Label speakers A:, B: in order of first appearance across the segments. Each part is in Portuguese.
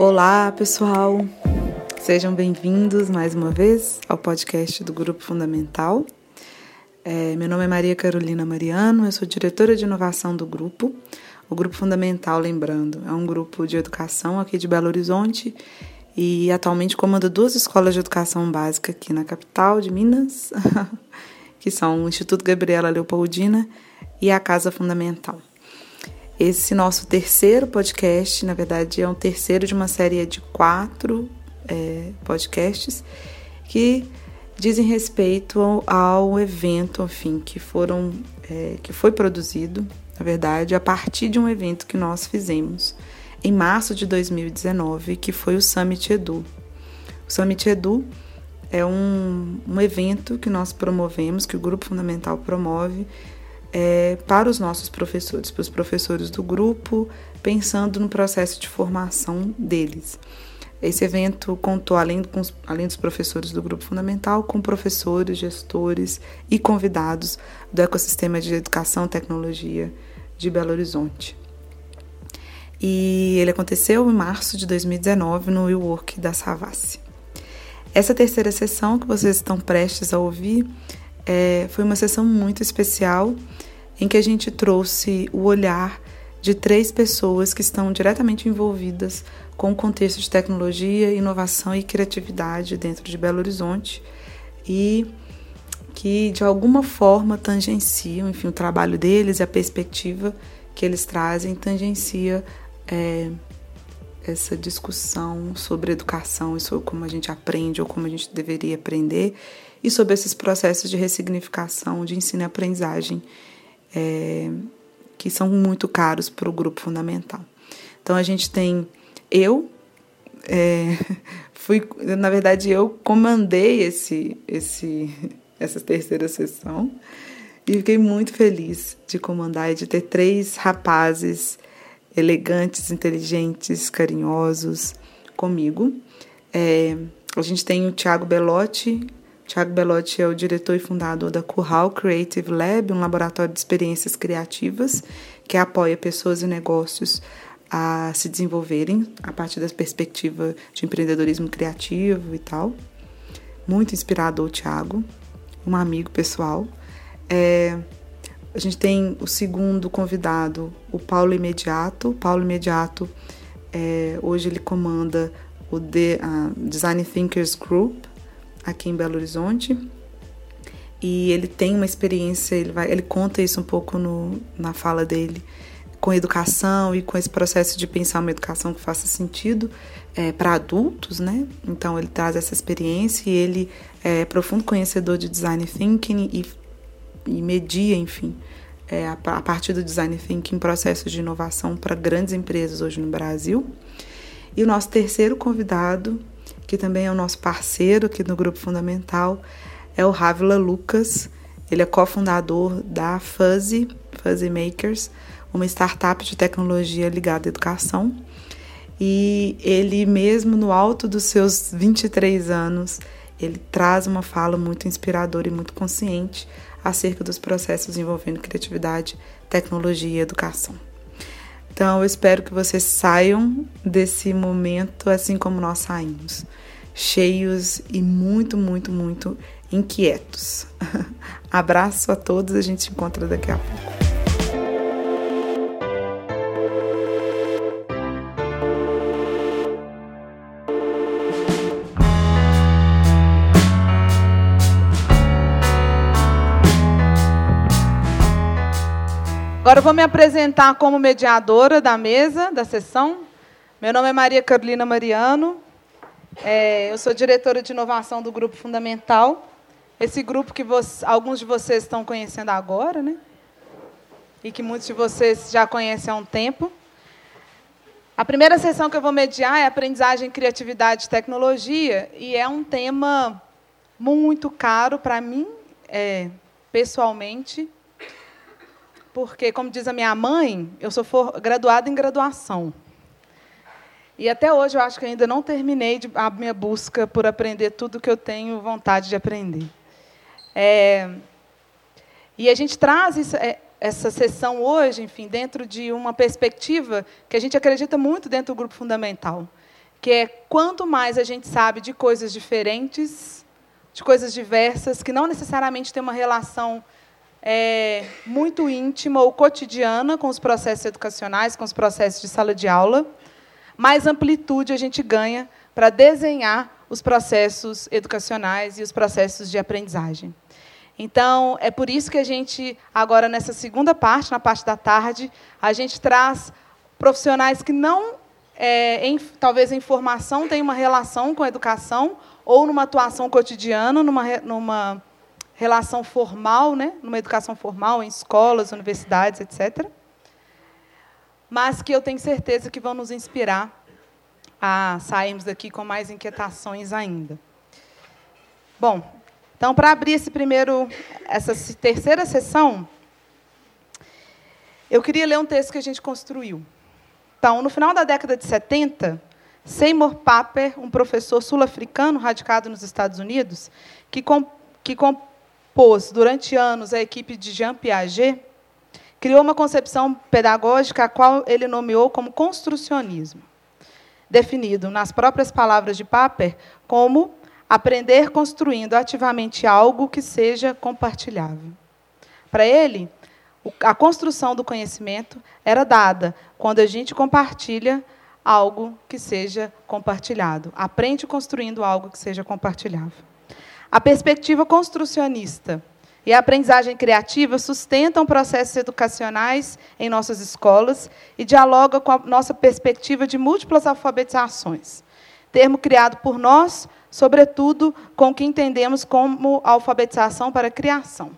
A: Olá, pessoal. Sejam bem-vindos mais uma vez ao podcast do Grupo Fundamental. É, meu nome é Maria Carolina Mariano, eu sou diretora de inovação do grupo. O Grupo Fundamental, lembrando, é um grupo de educação aqui de Belo Horizonte e atualmente comanda duas escolas de educação básica aqui na capital de Minas, que são o Instituto Gabriela Leopoldina e a Casa Fundamental. Esse nosso terceiro podcast, na verdade, é um terceiro de uma série de quatro é, podcasts que dizem respeito ao, ao evento, enfim, que foram é, que foi produzido, na verdade, a partir de um evento que nós fizemos em março de 2019, que foi o Summit Edu. O Summit Edu é um, um evento que nós promovemos, que o Grupo Fundamental promove, é, para os nossos professores, para os professores do grupo, pensando no processo de formação deles. Esse evento contou, além, com, além dos professores do grupo fundamental, com professores, gestores e convidados do ecossistema de educação e tecnologia de Belo Horizonte. E ele aconteceu em março de 2019 no WeWork da Savassi. Essa terceira sessão que vocês estão prestes a ouvir é, foi uma sessão muito especial em que a gente trouxe o olhar de três pessoas que estão diretamente envolvidas com o contexto de tecnologia, inovação e criatividade dentro de Belo Horizonte e que de alguma forma tangenciam, enfim, o trabalho deles e a perspectiva que eles trazem tangencia é, essa discussão sobre educação e sobre como a gente aprende ou como a gente deveria aprender e sobre esses processos de ressignificação de ensino e aprendizagem é, que são muito caros para o grupo fundamental. Então a gente tem eu é, fui na verdade eu comandei esse esse essa terceira sessão e fiquei muito feliz de comandar e de ter três rapazes elegantes, inteligentes, carinhosos comigo. É, a gente tem o Tiago Belotti, Tiago Belotti é o diretor e fundador da Curral Creative Lab, um laboratório de experiências criativas que apoia pessoas e negócios a se desenvolverem a partir da perspectiva de empreendedorismo criativo e tal. Muito inspirador, Tiago, um amigo pessoal. É, a gente tem o segundo convidado, o Paulo Imediato. O Paulo Imediato, é, hoje ele comanda o uh, Design Thinkers Group, aqui em Belo Horizonte. E ele tem uma experiência, ele, vai, ele conta isso um pouco no, na fala dele, com educação e com esse processo de pensar uma educação que faça sentido é, para adultos, né? Então ele traz essa experiência e ele é profundo conhecedor de design thinking e, e media, enfim, é, a, a partir do design thinking processos de inovação para grandes empresas hoje no Brasil. E o nosso terceiro convidado que também é o nosso parceiro aqui no Grupo Fundamental, é o Ravila Lucas. Ele é cofundador da Fuzzy, Fuzzy Makers, uma startup de tecnologia ligada à educação. E ele mesmo no alto dos seus 23 anos, ele traz uma fala muito inspiradora e muito consciente acerca dos processos envolvendo criatividade, tecnologia e educação. Então, eu espero que vocês saiam desse momento assim como nós saímos, cheios e muito, muito, muito inquietos. Abraço a todos, a gente se encontra daqui a pouco. Agora eu vou me apresentar como mediadora da mesa, da sessão. Meu nome é Maria Carolina Mariano. É, eu sou diretora de inovação do Grupo Fundamental. Esse grupo que você, alguns de vocês estão conhecendo agora, né? E que muitos de vocês já conhecem há um tempo. A primeira sessão que eu vou mediar é aprendizagem, criatividade e tecnologia. E é um tema muito caro para mim, é, pessoalmente porque, como diz a minha mãe, eu sou graduada em graduação. E até hoje eu acho que ainda não terminei de, a minha busca por aprender tudo que eu tenho vontade de aprender. É, e a gente traz isso, é, essa sessão hoje, enfim, dentro de uma perspectiva que a gente acredita muito dentro do grupo fundamental,
B: que é quanto mais a gente sabe de coisas diferentes, de coisas diversas, que não necessariamente têm uma relação é, muito íntima ou cotidiana com os processos educacionais, com os processos de sala de aula, mais amplitude a gente ganha para desenhar os processos educacionais e os processos de aprendizagem. Então, é por isso que a gente, agora nessa segunda parte, na parte da tarde, a gente traz profissionais que não, é, em, talvez em formação, têm uma relação com a educação, ou numa atuação cotidiana, numa, numa relação formal, né, numa educação formal, em escolas, universidades, etc. Mas que eu tenho certeza que vão nos inspirar a sairmos daqui com mais inquietações ainda. Bom, então, para abrir esse primeiro, essa terceira sessão, eu queria ler um texto que a gente construiu. Então, no final da década de 70, Seymour Papert, um professor sul-africano radicado nos Estados Unidos, que, que compôs durante anos a equipe de Jean Piaget, criou uma concepção pedagógica a qual ele nomeou como construcionismo, definido, nas próprias palavras de Papert, como aprender construindo ativamente algo que seja compartilhável. Para ele, a construção do conhecimento era dada quando a gente compartilha algo que seja compartilhado. Aprende construindo algo que seja compartilhável. A perspectiva construcionista e a aprendizagem criativa sustentam processos educacionais em nossas escolas e dialogam com a nossa perspectiva de múltiplas alfabetizações. Termo criado por nós sobretudo com o que entendemos como alfabetização para criação.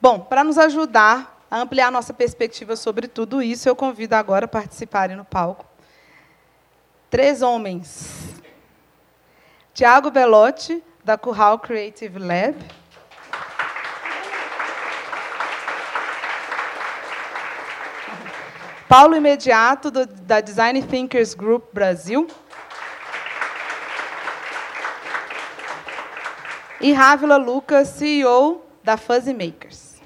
B: Bom, para nos ajudar a ampliar nossa perspectiva sobre tudo isso, eu convido agora a participarem no palco três homens. Tiago Belotti, da Curral Creative Lab. Paulo Imediato, do, da Design Thinkers Group Brasil. e Rávila Lucas, CEO da Fuzzy Makers.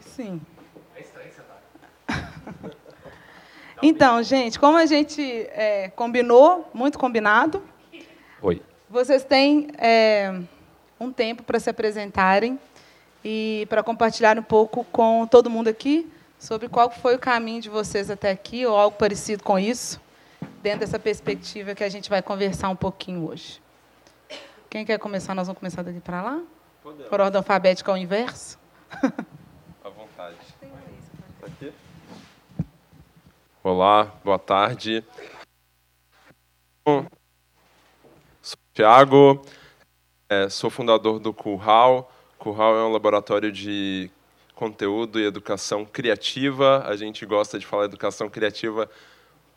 B: Sim. Então, gente, como a gente é, combinou, muito combinado.
C: Oi.
B: Vocês têm é, um tempo para se apresentarem e para compartilhar um pouco com todo mundo aqui sobre qual foi o caminho de vocês até aqui, ou algo parecido com isso, dentro dessa perspectiva que a gente vai conversar um pouquinho hoje. Quem quer começar? Nós vamos começar daqui para lá? Podemos. Por ordem alfabética ao inverso?
C: À vontade. Tá aqui? Olá, boa tarde. Sou Tiago, é, sou fundador do Curral. Curral é um laboratório de conteúdo e educação criativa. A gente gosta de falar educação criativa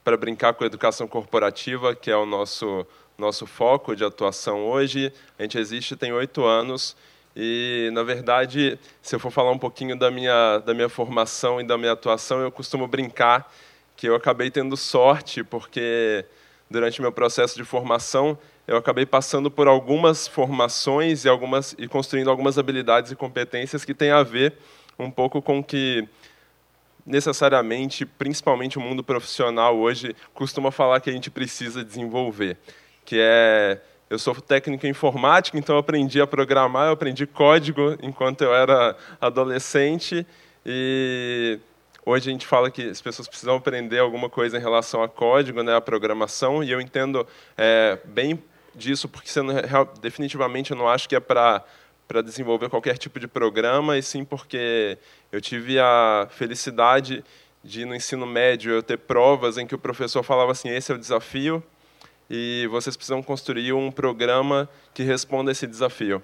C: para brincar com a educação corporativa, que é o nosso nosso foco de atuação hoje. A gente existe tem oito anos e, na verdade, se eu for falar um pouquinho da minha da minha formação e da minha atuação, eu costumo brincar que eu acabei tendo sorte porque durante meu processo de formação eu acabei passando por algumas formações e algumas e construindo algumas habilidades e competências que têm a ver um pouco com que necessariamente, principalmente o mundo profissional hoje, costuma falar que a gente precisa desenvolver, que é eu sou técnico em informática, então eu aprendi a programar, eu aprendi código enquanto eu era adolescente e hoje a gente fala que as pessoas precisam aprender alguma coisa em relação a código, né, a programação, e eu entendo é, bem disso porque você não, definitivamente eu não acho que é para para desenvolver qualquer tipo de programa, e sim porque eu tive a felicidade de, no ensino médio, eu ter provas em que o professor falava assim: esse é o desafio, e vocês precisam construir um programa que responda a esse desafio.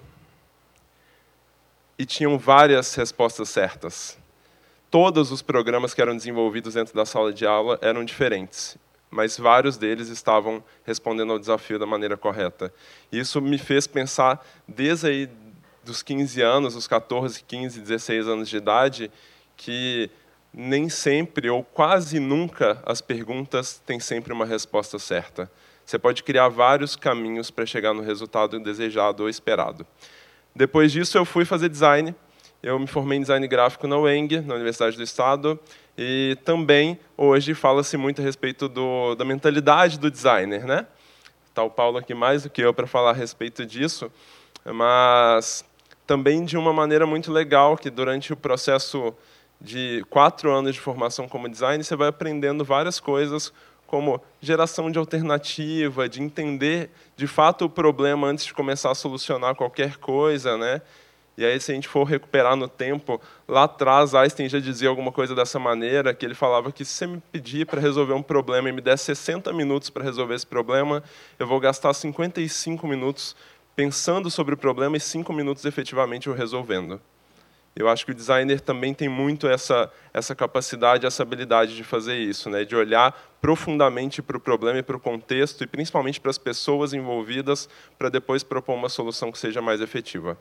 C: E tinham várias respostas certas. Todos os programas que eram desenvolvidos dentro da sala de aula eram diferentes, mas vários deles estavam respondendo ao desafio da maneira correta. Isso me fez pensar, desde aí dos 15 anos, os 14, 15, 16 anos de idade, que nem sempre ou quase nunca as perguntas têm sempre uma resposta certa. Você pode criar vários caminhos para chegar no resultado desejado ou esperado. Depois disso, eu fui fazer design. Eu me formei em design gráfico na UENG, na Universidade do Estado, e também hoje fala-se muito a respeito do, da mentalidade do designer, né? Está o Paulo aqui mais do que eu para falar a respeito disso, mas também de uma maneira muito legal que durante o processo de quatro anos de formação como design você vai aprendendo várias coisas como geração de alternativa, de entender de fato o problema antes de começar a solucionar qualquer coisa, né? E aí, se a gente for recuperar no tempo, lá atrás, Einstein já dizia alguma coisa dessa maneira, que ele falava que se você me pedir para resolver um problema e me der 60 minutos para resolver esse problema, eu vou gastar 55 minutos pensando sobre o problema e 5 minutos efetivamente o resolvendo. Eu acho que o designer também tem muito essa, essa capacidade, essa habilidade de fazer isso, né? de olhar profundamente para o problema e para o contexto, e principalmente para as pessoas envolvidas, para depois propor uma solução que seja mais efetiva.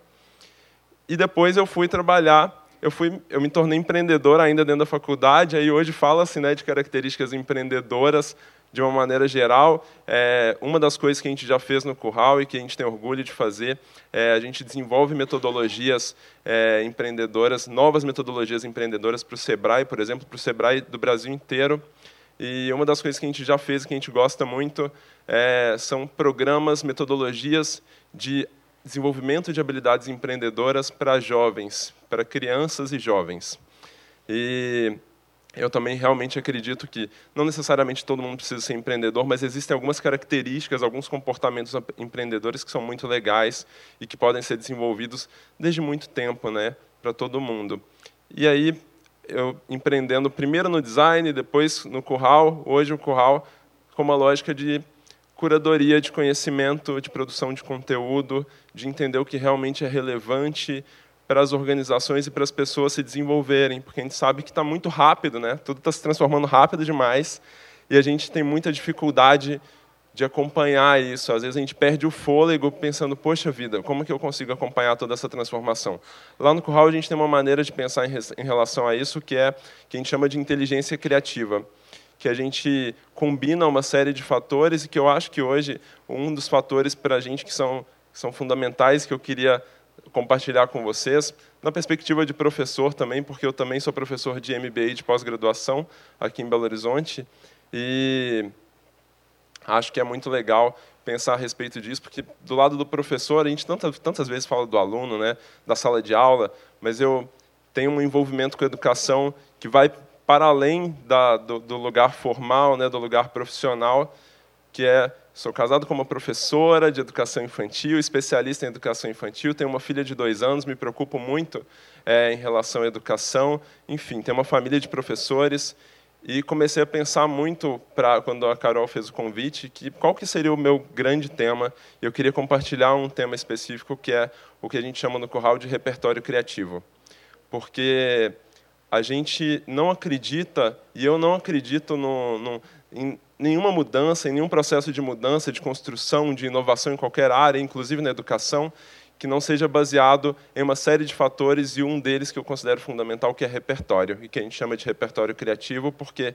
C: E depois eu fui trabalhar, eu, fui, eu me tornei empreendedor ainda dentro da faculdade, aí hoje fala-se né, de características empreendedoras, de uma maneira geral, é, uma das coisas que a gente já fez no Curral e que a gente tem orgulho de fazer, é, a gente desenvolve metodologias é, empreendedoras, novas metodologias empreendedoras para o Sebrae, por exemplo, para o Sebrae do Brasil inteiro. E uma das coisas que a gente já fez, que a gente gosta muito, é, são programas, metodologias de desenvolvimento de habilidades empreendedoras para jovens, para crianças e jovens. E eu também realmente acredito que não necessariamente todo mundo precisa ser empreendedor, mas existem algumas características, alguns comportamentos empreendedores que são muito legais e que podem ser desenvolvidos desde muito tempo, né, para todo mundo. E aí eu empreendendo primeiro no design, depois no curral, hoje o curral com uma lógica de curadoria de conhecimento, de produção de conteúdo, de entender o que realmente é relevante para as organizações e para as pessoas se desenvolverem, porque a gente sabe que está muito rápido, né? Tudo está se transformando rápido demais e a gente tem muita dificuldade de acompanhar isso. Às vezes a gente perde o fôlego pensando, poxa vida, como que eu consigo acompanhar toda essa transformação? Lá no Curral a gente tem uma maneira de pensar em relação a isso que é que a gente chama de inteligência criativa, que a gente combina uma série de fatores e que eu acho que hoje um dos fatores para a gente que são são fundamentais que eu queria compartilhar com vocês, na perspectiva de professor também, porque eu também sou professor de MBA de pós-graduação aqui em Belo Horizonte, e acho que é muito legal pensar a respeito disso, porque do lado do professor, a gente tantas, tantas vezes fala do aluno, né, da sala de aula, mas eu tenho um envolvimento com a educação que vai para além da, do, do lugar formal, né, do lugar profissional, que é Sou casado com uma professora de educação infantil, especialista em educação infantil, tenho uma filha de dois anos, me preocupo muito é, em relação à educação. Enfim, tenho uma família de professores e comecei a pensar muito para quando a Carol fez o convite que qual que seria o meu grande tema. Eu queria compartilhar um tema específico que é o que a gente chama no Corral de repertório criativo, porque a gente não acredita e eu não acredito no, no em, nenhuma mudança, em nenhum processo de mudança, de construção, de inovação em qualquer área, inclusive na educação, que não seja baseado em uma série de fatores e um deles que eu considero fundamental, que é repertório, e que a gente chama de repertório criativo, porque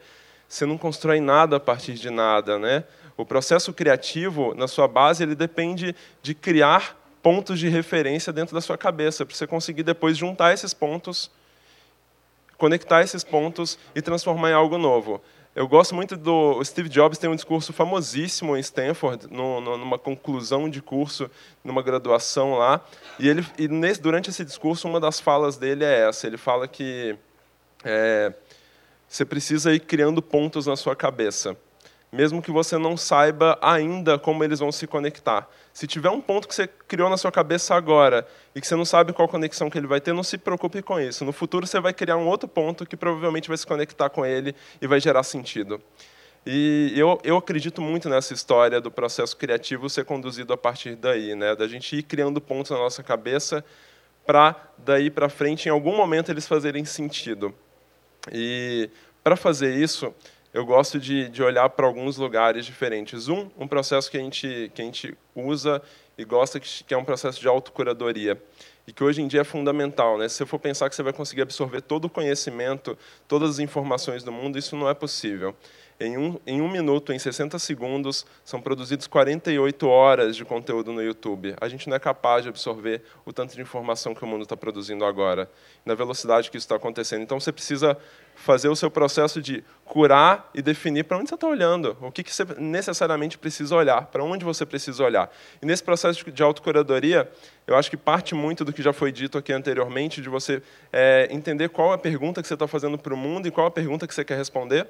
C: você não constrói nada a partir de nada, né? O processo criativo, na sua base, ele depende de criar pontos de referência dentro da sua cabeça, para você conseguir depois juntar esses pontos, conectar esses pontos e transformar em algo novo. Eu gosto muito do Steve Jobs tem um discurso famosíssimo em Stanford, no, no, numa conclusão de curso, numa graduação lá, e ele e nesse, durante esse discurso uma das falas dele é essa. Ele fala que é, você precisa ir criando pontos na sua cabeça mesmo que você não saiba ainda como eles vão se conectar. Se tiver um ponto que você criou na sua cabeça agora e que você não sabe qual conexão que ele vai ter, não se preocupe com isso. No futuro você vai criar um outro ponto que provavelmente vai se conectar com ele e vai gerar sentido. E eu, eu acredito muito nessa história do processo criativo ser conduzido a partir daí, né? da gente ir criando pontos na nossa cabeça para daí para frente, em algum momento, eles fazerem sentido. E para fazer isso, eu gosto de, de olhar para alguns lugares diferentes. Um, um processo que a gente, que a gente usa e gosta, que, é um processo de autocuradoria e que hoje em dia é fundamental. Né? Se você for pensar que você vai conseguir absorver todo o conhecimento, todas as informações do mundo, isso não é possível. Em um, em um minuto, em 60 segundos, são produzidos 48 horas de conteúdo no YouTube. A gente não é capaz de absorver o tanto de informação que o mundo está produzindo agora, na velocidade que isso está acontecendo. Então, você precisa fazer o seu processo de curar e definir para onde você está olhando, o que, que você necessariamente precisa olhar, para onde você precisa olhar. E nesse processo de autocuradoria, eu acho que parte muito do que já foi dito aqui anteriormente, de você é, entender qual a pergunta que você está fazendo para o mundo e qual a pergunta que você quer responder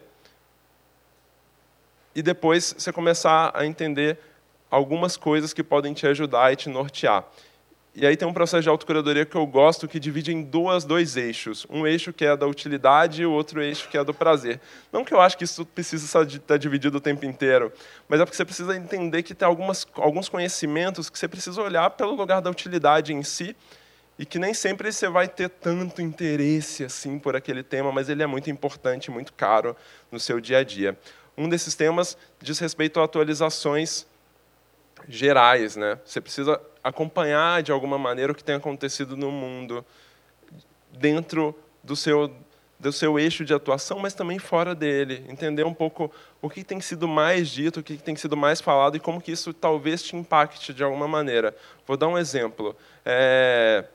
C: e depois você começar a entender algumas coisas que podem te ajudar e te nortear. E aí tem um processo de autocuradoria que eu gosto que divide em duas, dois eixos. Um eixo que é da utilidade e o outro eixo que é do prazer. Não que eu acho que isso precisa estar dividido o tempo inteiro, mas é porque você precisa entender que tem algumas, alguns conhecimentos que você precisa olhar pelo lugar da utilidade em si e que nem sempre você vai ter tanto interesse assim por aquele tema, mas ele é muito importante, muito caro no seu dia a dia. Um desses temas diz respeito a atualizações gerais, né? Você precisa acompanhar de alguma maneira o que tem acontecido no mundo dentro do seu do seu eixo de atuação, mas também fora dele, entender um pouco o que tem sido mais dito, o que tem sido mais falado e como que isso talvez te impacte de alguma maneira. Vou dar um exemplo. É,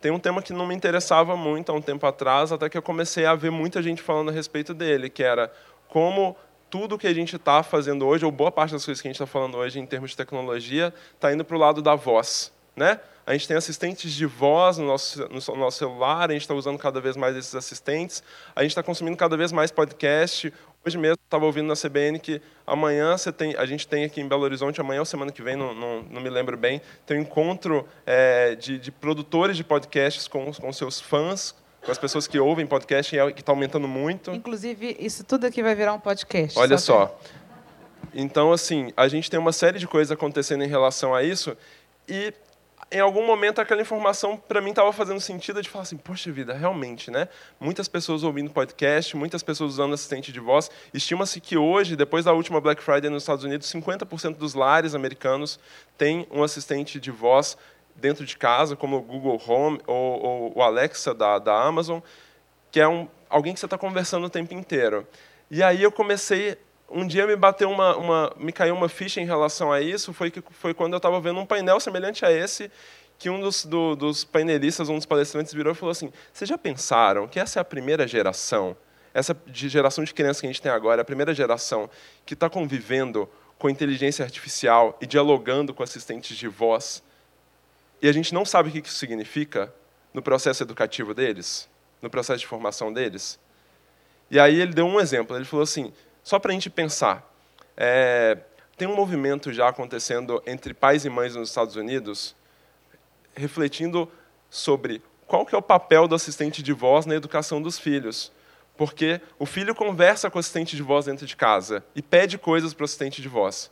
C: tem um tema que não me interessava muito há um tempo atrás, até que eu comecei a ver muita gente falando a respeito dele, que era como tudo que a gente está fazendo hoje, ou boa parte das coisas que a gente está falando hoje em termos de tecnologia, está indo para o lado da voz. Né? A gente tem assistentes de voz no nosso, no nosso celular, a gente está usando cada vez mais esses assistentes, a gente está consumindo cada vez mais podcast. Hoje mesmo estava ouvindo na CBN que amanhã você tem, a gente tem aqui em Belo Horizonte, amanhã ou semana que vem, não, não, não me lembro bem, tem um encontro é, de, de, produtores de podcasts com, com seus fãs, com as pessoas que ouvem podcast, é que está aumentando muito.
B: Inclusive, isso tudo aqui vai virar um podcast.
C: Olha só. só. Então, assim, a gente tem uma série de coisas acontecendo em relação a isso e em algum momento aquela informação para mim estava fazendo sentido de falar assim, poxa vida, realmente, né? Muitas pessoas ouvindo podcast, muitas pessoas usando assistente de voz. Estima-se que hoje, depois da última Black Friday nos Estados Unidos, 50% dos lares americanos têm um assistente de voz dentro de casa, como o Google Home ou, ou o Alexa da, da Amazon, que é um, alguém que você está conversando o tempo inteiro. E aí eu comecei, um dia me bateu uma, uma, me caiu uma ficha em relação a isso, foi que foi quando eu estava vendo um painel semelhante a esse, que um dos, do, dos painelistas, um dos palestrantes virou e falou assim: "Vocês já pensaram que essa é a primeira geração, essa geração de crianças que a gente tem agora, é a primeira geração que está convivendo com inteligência artificial e dialogando com assistentes de voz?" E a gente não sabe o que isso significa no processo educativo deles, no processo de formação deles. E aí ele deu um exemplo. Ele falou assim, só para a gente pensar, é, tem um movimento já acontecendo entre pais e mães nos Estados Unidos, refletindo sobre qual que é o papel do assistente de voz na educação dos filhos. Porque o filho conversa com o assistente de voz dentro de casa e pede coisas para o assistente de voz.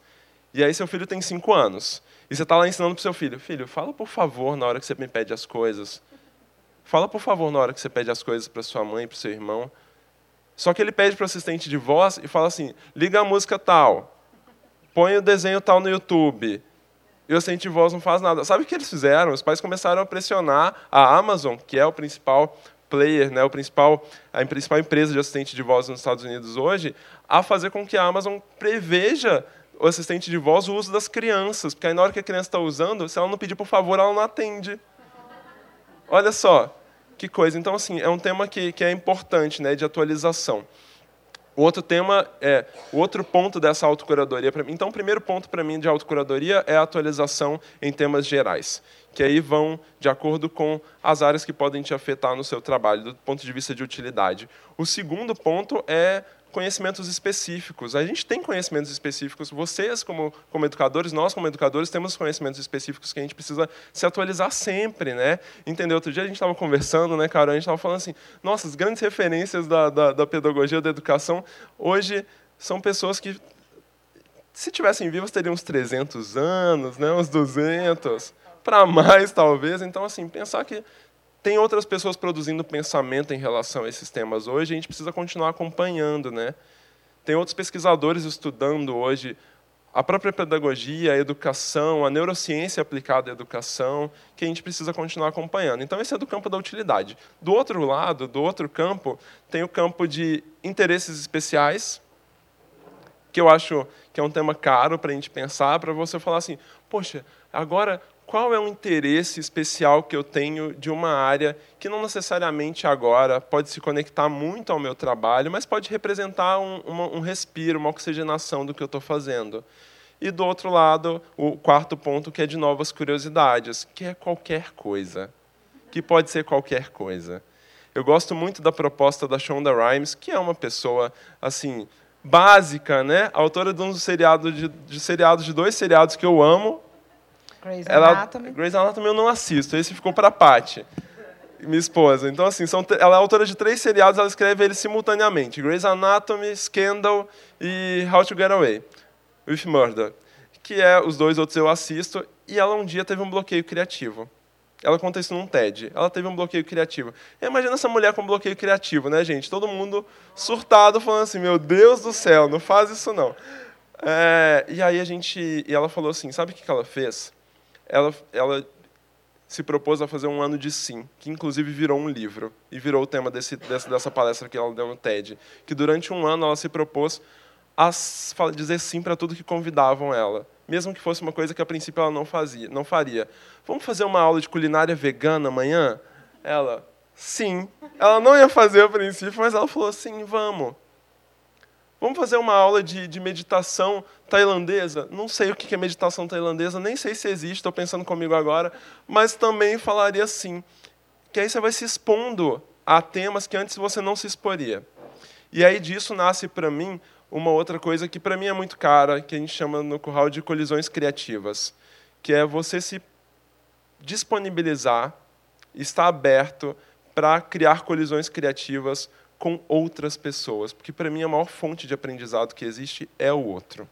C: E aí seu filho tem cinco anos. E você está lá ensinando para seu filho, filho, fala por favor na hora que você me pede as coisas. Fala por favor na hora que você pede as coisas para sua mãe, para seu irmão. Só que ele pede para o assistente de voz e fala assim, liga a música tal, põe o desenho tal no YouTube. E o assistente de voz não faz nada. Sabe o que eles fizeram? Os pais começaram a pressionar a Amazon, que é o principal player, né, o principal, a principal empresa de assistente de voz nos Estados Unidos hoje, a fazer com que a Amazon preveja o assistente de voz o uso das crianças, porque aí na hora que a criança está usando, se ela não pedir por favor, ela não atende. Olha só, que coisa. Então, assim, é um tema que, que é importante, né, de atualização. O outro tema é o outro ponto dessa autocuradoria para mim. Então, o primeiro ponto para mim de autocuradoria é a atualização em temas gerais, que aí vão de acordo com as áreas que podem te afetar no seu trabalho, do ponto de vista de utilidade. O segundo ponto é conhecimentos específicos. A gente tem conhecimentos específicos. Vocês, como, como educadores, nós, como educadores, temos conhecimentos específicos que a gente precisa se atualizar sempre, né? Entendeu? Outro dia a gente estava conversando, né, cara? A gente estava falando assim, nossa, as grandes referências da, da, da pedagogia, da educação, hoje são pessoas que, se tivessem vivos, teriam uns 300 anos, né? Uns 200, para mais, talvez. Então, assim, pensar que tem outras pessoas produzindo pensamento em relação a esses temas hoje, a gente precisa continuar acompanhando, né? Tem outros pesquisadores estudando hoje a própria pedagogia, a educação, a neurociência aplicada à educação, que a gente precisa continuar acompanhando. Então, esse é do campo da utilidade. Do outro lado, do outro campo, tem o campo de interesses especiais, porque eu acho que é um tema caro para a gente pensar, para você falar assim, poxa, agora qual é o interesse especial que eu tenho de uma área que não necessariamente agora pode se conectar muito ao meu trabalho, mas pode representar um, um respiro, uma oxigenação do que eu estou fazendo. E do outro lado, o quarto ponto, que é de novas curiosidades, que é qualquer coisa. Que pode ser qualquer coisa. Eu gosto muito da proposta da Shonda Rhimes, que é uma pessoa assim básica, né? Autora de um seriado de, de seriados de dois seriados que eu amo,
B: Grey's Anatomy.
C: Grey's Anatomy eu não assisto, esse ficou para a Paty, minha esposa. Então, assim, são, ela é autora de três seriados, ela escreve eles simultaneamente. Grey's Anatomy, Scandal e How to Get Away with Murder. Que é, os dois outros eu assisto, e ela um dia teve um bloqueio criativo. Ela conta isso num TED. Ela teve um bloqueio criativo. Imagina essa mulher com bloqueio criativo, né, gente? Todo mundo surtado, falando assim: Meu Deus do céu, não faz isso não. É, e aí a gente. E ela falou assim: Sabe o que ela fez? Ela, ela se propôs a fazer um ano de sim, que inclusive virou um livro e virou o tema desse, dessa, dessa palestra que ela deu no TED, que durante um ano ela se propôs a dizer sim para tudo que convidavam ela, mesmo que fosse uma coisa que a princípio ela não fazia, não faria. Vamos fazer uma aula de culinária vegana amanhã? Ela, sim. Ela não ia fazer a princípio, mas ela falou sim, vamos. Vamos fazer uma aula de, de meditação tailandesa? Não sei o que é meditação tailandesa, nem sei se existe, estou pensando comigo agora, mas também falaria assim. Que aí você vai se expondo a temas que antes você não se exporia. E aí disso nasce para mim uma outra coisa que para mim é muito cara, que a gente chama no curral de colisões criativas, que é você se disponibilizar, estar aberto para criar colisões criativas com outras pessoas, porque para mim a maior fonte de aprendizado que existe é o outro.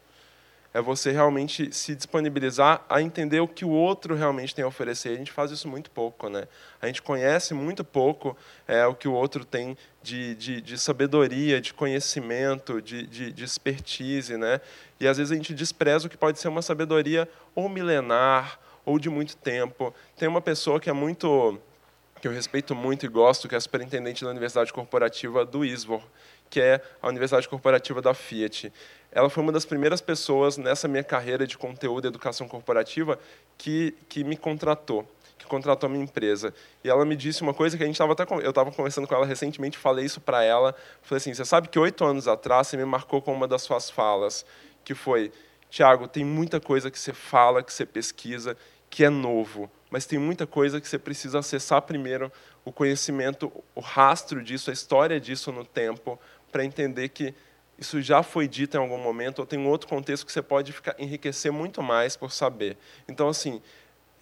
C: É você realmente se disponibilizar a entender o que o outro realmente tem a oferecer. A gente faz isso muito pouco, né? A gente conhece muito pouco é, o que o outro tem de, de, de sabedoria, de conhecimento, de, de, de expertise, né? E às vezes a gente despreza o que pode ser uma sabedoria ou milenar ou de muito tempo. Tem uma pessoa que é muito que eu respeito muito e gosto, que é a superintendente da Universidade Corporativa do ISVOR, que é a Universidade Corporativa da Fiat. Ela foi uma das primeiras pessoas nessa minha carreira de conteúdo e educação corporativa que, que me contratou, que contratou a minha empresa. E ela me disse uma coisa que a gente estava até eu estava conversando com ela recentemente, falei isso para ela, falei assim, você sabe que oito anos atrás você me marcou com uma das suas falas, que foi, Tiago, tem muita coisa que você fala, que você pesquisa, que é novo mas tem muita coisa que você precisa acessar primeiro o conhecimento, o rastro disso, a história disso no tempo, para entender que isso já foi dito em algum momento, ou tem um outro contexto que você pode ficar, enriquecer muito mais por saber. Então, assim,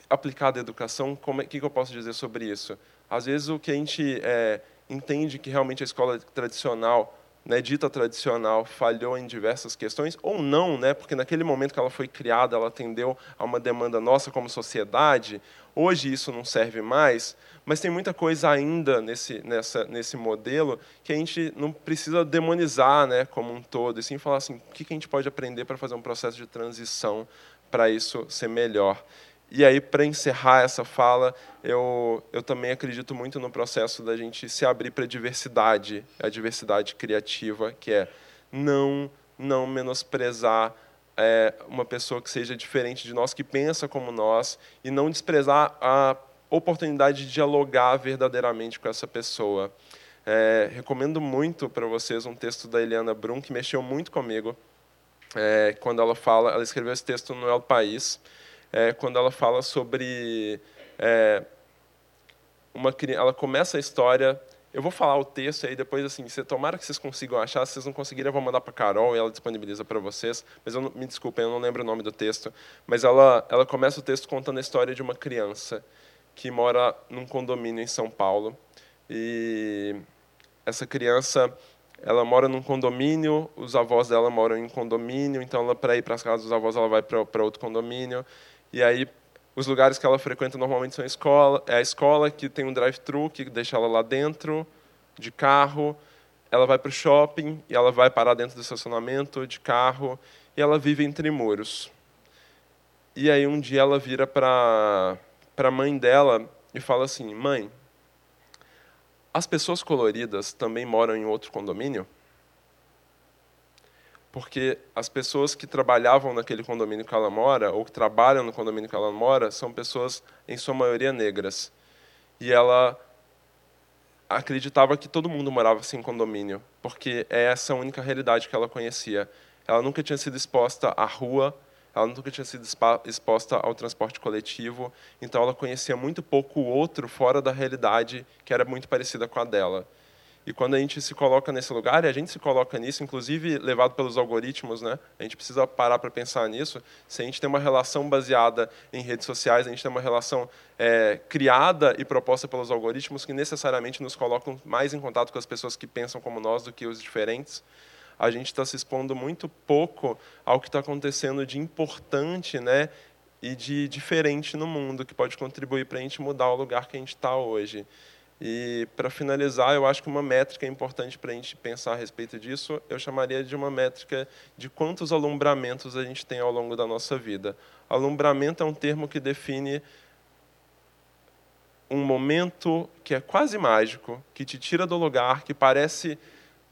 C: aplicado à educação, o é, que, que eu posso dizer sobre isso? Às vezes, o que a gente é, entende que realmente a escola tradicional né, dita tradicional falhou em diversas questões, ou não, né, porque naquele momento que ela foi criada, ela atendeu a uma demanda nossa como sociedade, hoje isso não serve mais, mas tem muita coisa ainda nesse, nessa, nesse modelo que a gente não precisa demonizar né, como um todo, e sim falar assim, o que a gente pode aprender para fazer um processo de transição para isso ser melhor. E aí, para encerrar essa fala, eu, eu também acredito muito no processo da gente se abrir para a diversidade, a diversidade criativa, que é não, não menosprezar é, uma pessoa que seja diferente de nós, que pensa como nós, e não desprezar a oportunidade de dialogar verdadeiramente com essa pessoa. É, recomendo muito para vocês um texto da Eliana Brum, que mexeu muito comigo, é, quando ela fala, ela escreveu esse texto no El País, é, quando ela fala sobre é, uma ela começa a história eu vou falar o texto aí depois assim você tomara que vocês consigam achar se vocês não conseguirem eu vou mandar para Carol e ela disponibiliza para vocês mas eu não, me desculpem eu não lembro o nome do texto mas ela ela começa o texto contando a história de uma criança que mora num condomínio em São Paulo e essa criança ela mora num condomínio, os avós dela moram em condomínio, então ela para ir para as casas dos avós ela vai para outro condomínio. E aí, os lugares que ela frequenta normalmente são a escola, é a escola que tem um drive-thru que deixa ela lá dentro de carro. Ela vai para o shopping e ela vai parar dentro do estacionamento de carro e ela vive entre muros. E aí um dia ela vira para para a mãe dela e fala assim: "Mãe, as pessoas coloridas também moram em outro condomínio?" Porque as pessoas que trabalhavam naquele condomínio que ela mora, ou que trabalham no condomínio que ela mora, são pessoas, em sua maioria, negras. E ela acreditava que todo mundo morava assim em condomínio, porque é essa a única realidade que ela conhecia. Ela nunca tinha sido exposta à rua, ela nunca tinha sido exposta ao transporte coletivo, então ela conhecia muito pouco o outro fora da realidade que era muito parecida com a dela. E quando a gente se coloca nesse lugar, e a gente se coloca nisso, inclusive levado pelos algoritmos, né? A gente precisa parar para pensar nisso. Se a gente tem uma relação baseada em redes sociais, a gente tem uma relação é, criada e proposta pelos algoritmos que necessariamente nos colocam mais em contato com as pessoas que pensam como nós do que os diferentes. A gente está se expondo muito pouco ao que está acontecendo de importante, né? E de diferente no mundo, que pode contribuir para a gente mudar o lugar que a gente está hoje. E, para finalizar, eu acho que uma métrica importante para a gente pensar a respeito disso, eu chamaria de uma métrica de quantos alumbramentos a gente tem ao longo da nossa vida. Alumbramento é um termo que define um momento que é quase mágico, que te tira do lugar, que parece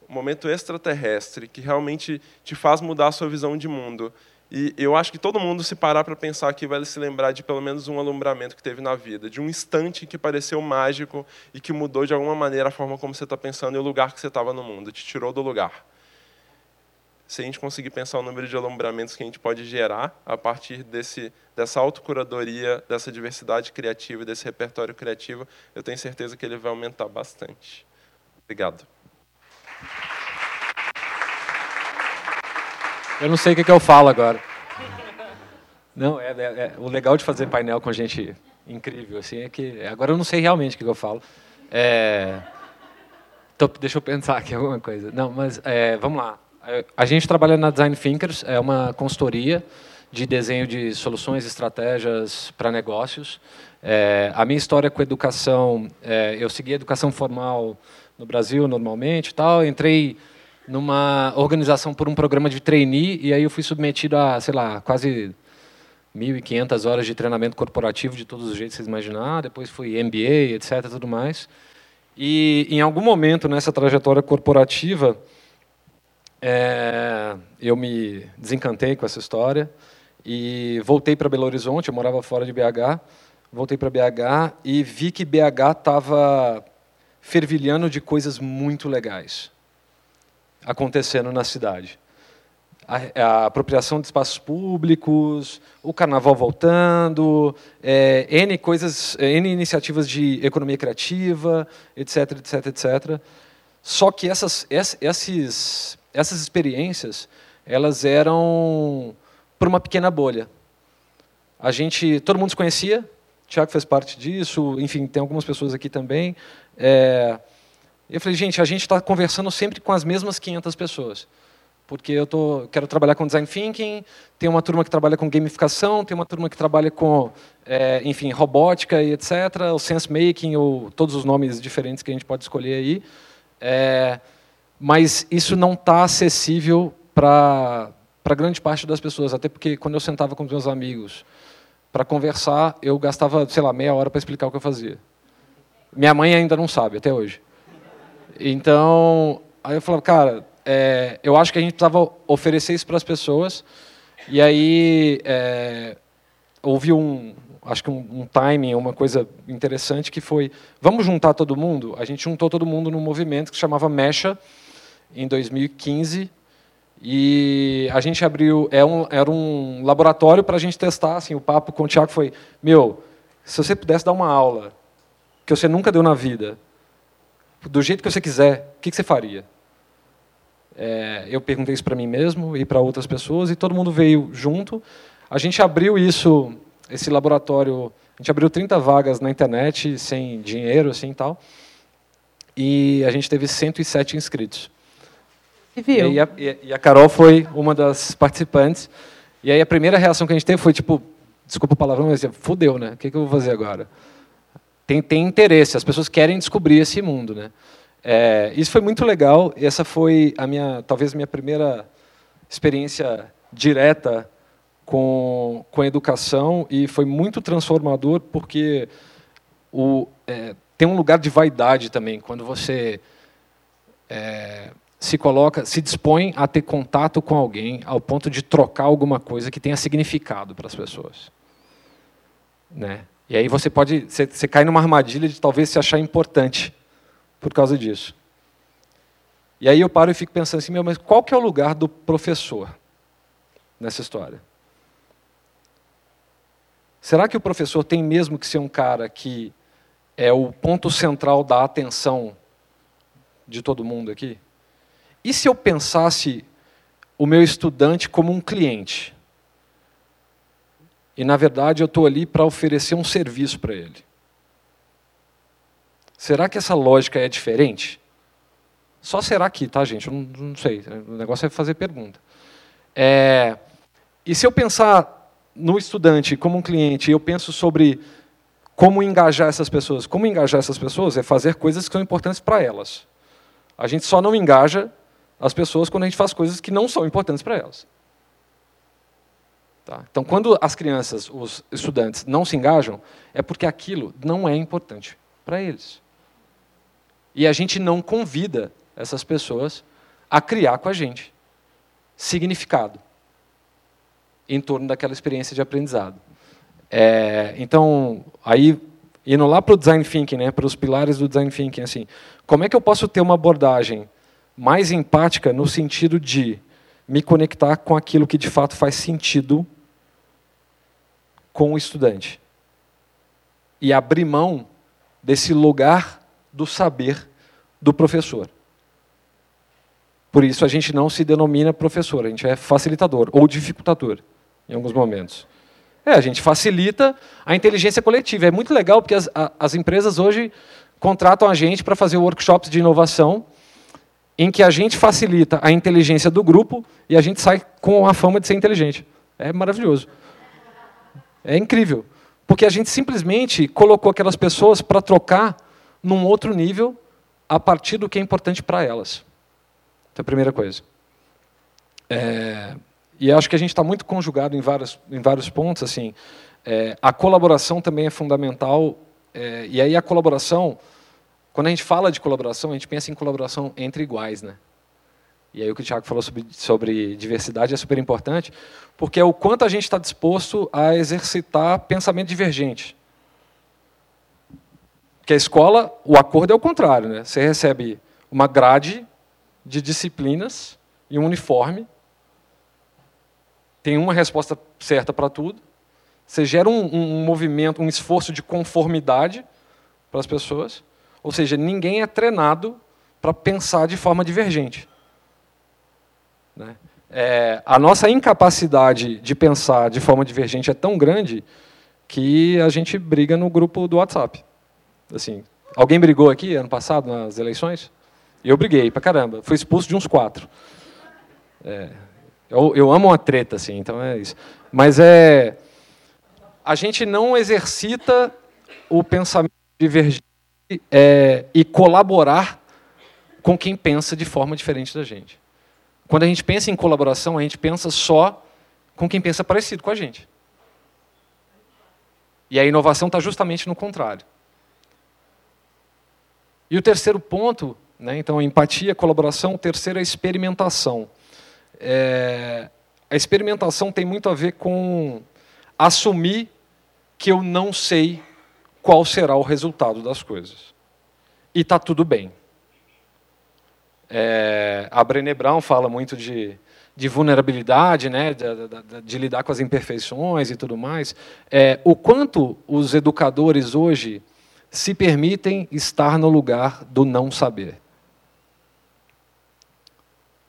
C: um momento extraterrestre, que realmente te faz mudar a sua visão de mundo. E eu acho que todo mundo, se parar para pensar aqui, vai se lembrar de pelo menos um alumbramento que teve na vida, de um instante que pareceu mágico e que mudou de alguma maneira a forma como você está pensando e o lugar que você estava no mundo, te tirou do lugar. Se a gente conseguir pensar o número de alumbramentos que a gente pode gerar a partir desse, dessa autocuradoria, dessa diversidade criativa, desse repertório criativo, eu tenho certeza que ele vai aumentar bastante. Obrigado.
D: Eu não sei o que, que eu falo agora. Não, é, é, é, o legal de fazer painel com gente incrível assim é que agora eu não sei realmente o que, que eu falo. É, tô, deixa eu pensar aqui alguma coisa. Não, mas é, vamos lá. É, a gente trabalha na Design Thinkers, é uma consultoria de desenho de soluções, estratégias para negócios. É, a minha história com educação, é, eu segui educação formal no Brasil normalmente, tal. Entrei numa organização por um programa de trainee e aí eu fui submetido a, sei lá, quase 1.500 horas de treinamento corporativo de todos os jeitos que vocês imaginar, depois fui MBA, etc, tudo mais. E em algum momento nessa trajetória corporativa, é, eu me desencantei com essa história e voltei para Belo Horizonte, eu morava fora de BH, voltei para BH e vi que BH estava fervilhando de coisas muito legais acontecendo na cidade. A, a, apropriação de espaços públicos, o carnaval voltando, é, N coisas, N iniciativas de economia criativa, etc, etc, etc. Só que essas, esses, essas experiências, elas eram por uma pequena bolha. A gente, todo mundo se conhecia, Tiago fez parte disso, enfim, tem algumas pessoas aqui também. É, eu falei, gente, a gente está conversando sempre com as mesmas 500 pessoas. Porque eu tô, quero trabalhar com design thinking, tem uma turma que trabalha com gamificação, tem uma turma que trabalha com, é, enfim, robótica e etc., o sense making, ou todos os nomes diferentes que a gente pode escolher aí. É, mas isso não está acessível para para grande parte das pessoas, até porque quando eu sentava com os meus amigos para conversar, eu gastava, sei lá, meia hora para explicar o que eu fazia. Minha mãe ainda não sabe, até hoje. Então, aí eu falava, cara, é, eu acho que a gente precisava oferecer isso para as pessoas. E aí é, houve um, acho que um, um, timing, uma coisa interessante que foi, vamos juntar todo mundo? A gente juntou todo mundo num movimento que se chamava Mecha em 2015 e a gente abriu, é um, era um laboratório para a gente testar. Assim, o papo com o Tiago foi, meu, se você pudesse dar uma aula que você nunca deu na vida do jeito que você quiser, o que, você faria? É, eu perguntei isso para mim mesmo e para outras pessoas e todo mundo veio junto. A gente abriu isso, esse laboratório, a gente abriu 30 vagas na internet sem dinheiro, assim tal. E a gente teve 107 inscritos.
B: E viu?
D: E a, e a Carol foi uma das participantes. E aí a primeira reação que a gente teve foi tipo, desculpa o palavrão, mas fudeu, né? O que, que eu vou fazer agora? Tem, tem interesse, as pessoas querem descobrir esse mundo, né? É, isso foi muito legal. Essa foi a minha, talvez minha primeira experiência direta com com a educação e foi muito transformador porque o é, tem um lugar de vaidade também quando você é, se coloca, se dispõe a ter contato com alguém ao ponto de trocar alguma coisa que tenha significado para as pessoas. Né? E aí você pode, você, você cai numa armadilha de talvez se achar importante por causa disso. E aí eu paro e fico pensando assim, meu, mas qual que é o lugar do professor nessa história? Será que o professor tem mesmo que ser um cara que é o ponto central da atenção de todo mundo aqui? E se eu pensasse o meu estudante como um cliente? E, na verdade, eu estou ali para oferecer um serviço para ele. Será que essa lógica é diferente? Só será que, tá, gente? Eu não, não sei. O negócio é fazer pergunta. É, e se eu pensar no estudante como um cliente, eu penso sobre como engajar essas pessoas. Como engajar essas pessoas é fazer coisas que são importantes para elas. A gente só não engaja as pessoas quando a gente faz coisas que não são importantes para elas. Tá? Então, quando as crianças, os estudantes, não se engajam, é porque aquilo não é importante para eles. E a gente não convida essas pessoas a criar com a gente significado em torno daquela experiência de aprendizado. É, então, aí indo lá para o design thinking, né, para os pilares do design thinking, assim, como é que eu posso ter uma abordagem mais empática no sentido de me conectar com aquilo que de fato faz sentido com o estudante e abrir mão desse lugar do saber do professor. Por isso a gente não se denomina professor, a gente é facilitador ou dificultador em alguns momentos. É, a gente facilita a inteligência coletiva. É muito legal porque as, as empresas hoje contratam a gente para fazer workshops de inovação em que a gente facilita a inteligência do grupo e a gente sai com a fama de ser inteligente. É maravilhoso. É incrível. Porque a gente simplesmente colocou aquelas pessoas para trocar num outro nível a partir do que é importante para elas. É a primeira coisa. É, e acho que a gente está muito conjugado em vários, em vários pontos. assim. É, a colaboração também é fundamental. É, e aí a colaboração quando a gente fala de colaboração, a gente pensa em colaboração entre iguais, né? E aí o que o Tiago falou sobre, sobre diversidade é super importante, porque é o quanto a gente está disposto a exercitar pensamento divergente. Porque a escola, o acordo é o contrário, né? Você recebe uma grade de disciplinas e um uniforme, tem uma resposta certa para tudo, você gera um, um movimento, um esforço de conformidade para as pessoas, ou seja, ninguém é treinado para pensar de forma divergente. Né? É, a nossa incapacidade de pensar de forma divergente é tão grande que a gente briga no grupo do WhatsApp. Assim, alguém brigou aqui ano passado nas eleições? Eu briguei pra caramba. Fui expulso de uns quatro. É, eu, eu amo uma treta, assim, então é isso. Mas é a gente não exercita o pensamento divergente é, e colaborar com quem pensa de forma diferente da gente. Quando a gente pensa em colaboração, a gente pensa só com quem pensa parecido com a gente. E a inovação está justamente no contrário. E o terceiro ponto, né, então, empatia, colaboração. O terceiro é experimentação. É, a experimentação tem muito a ver com assumir que eu não sei qual será o resultado das coisas. E está tudo bem. É, a Brené Brown fala muito de, de vulnerabilidade, né, de, de, de, lidar com as imperfeições e tudo mais. É, o quanto os educadores hoje se permitem estar no lugar do não saber.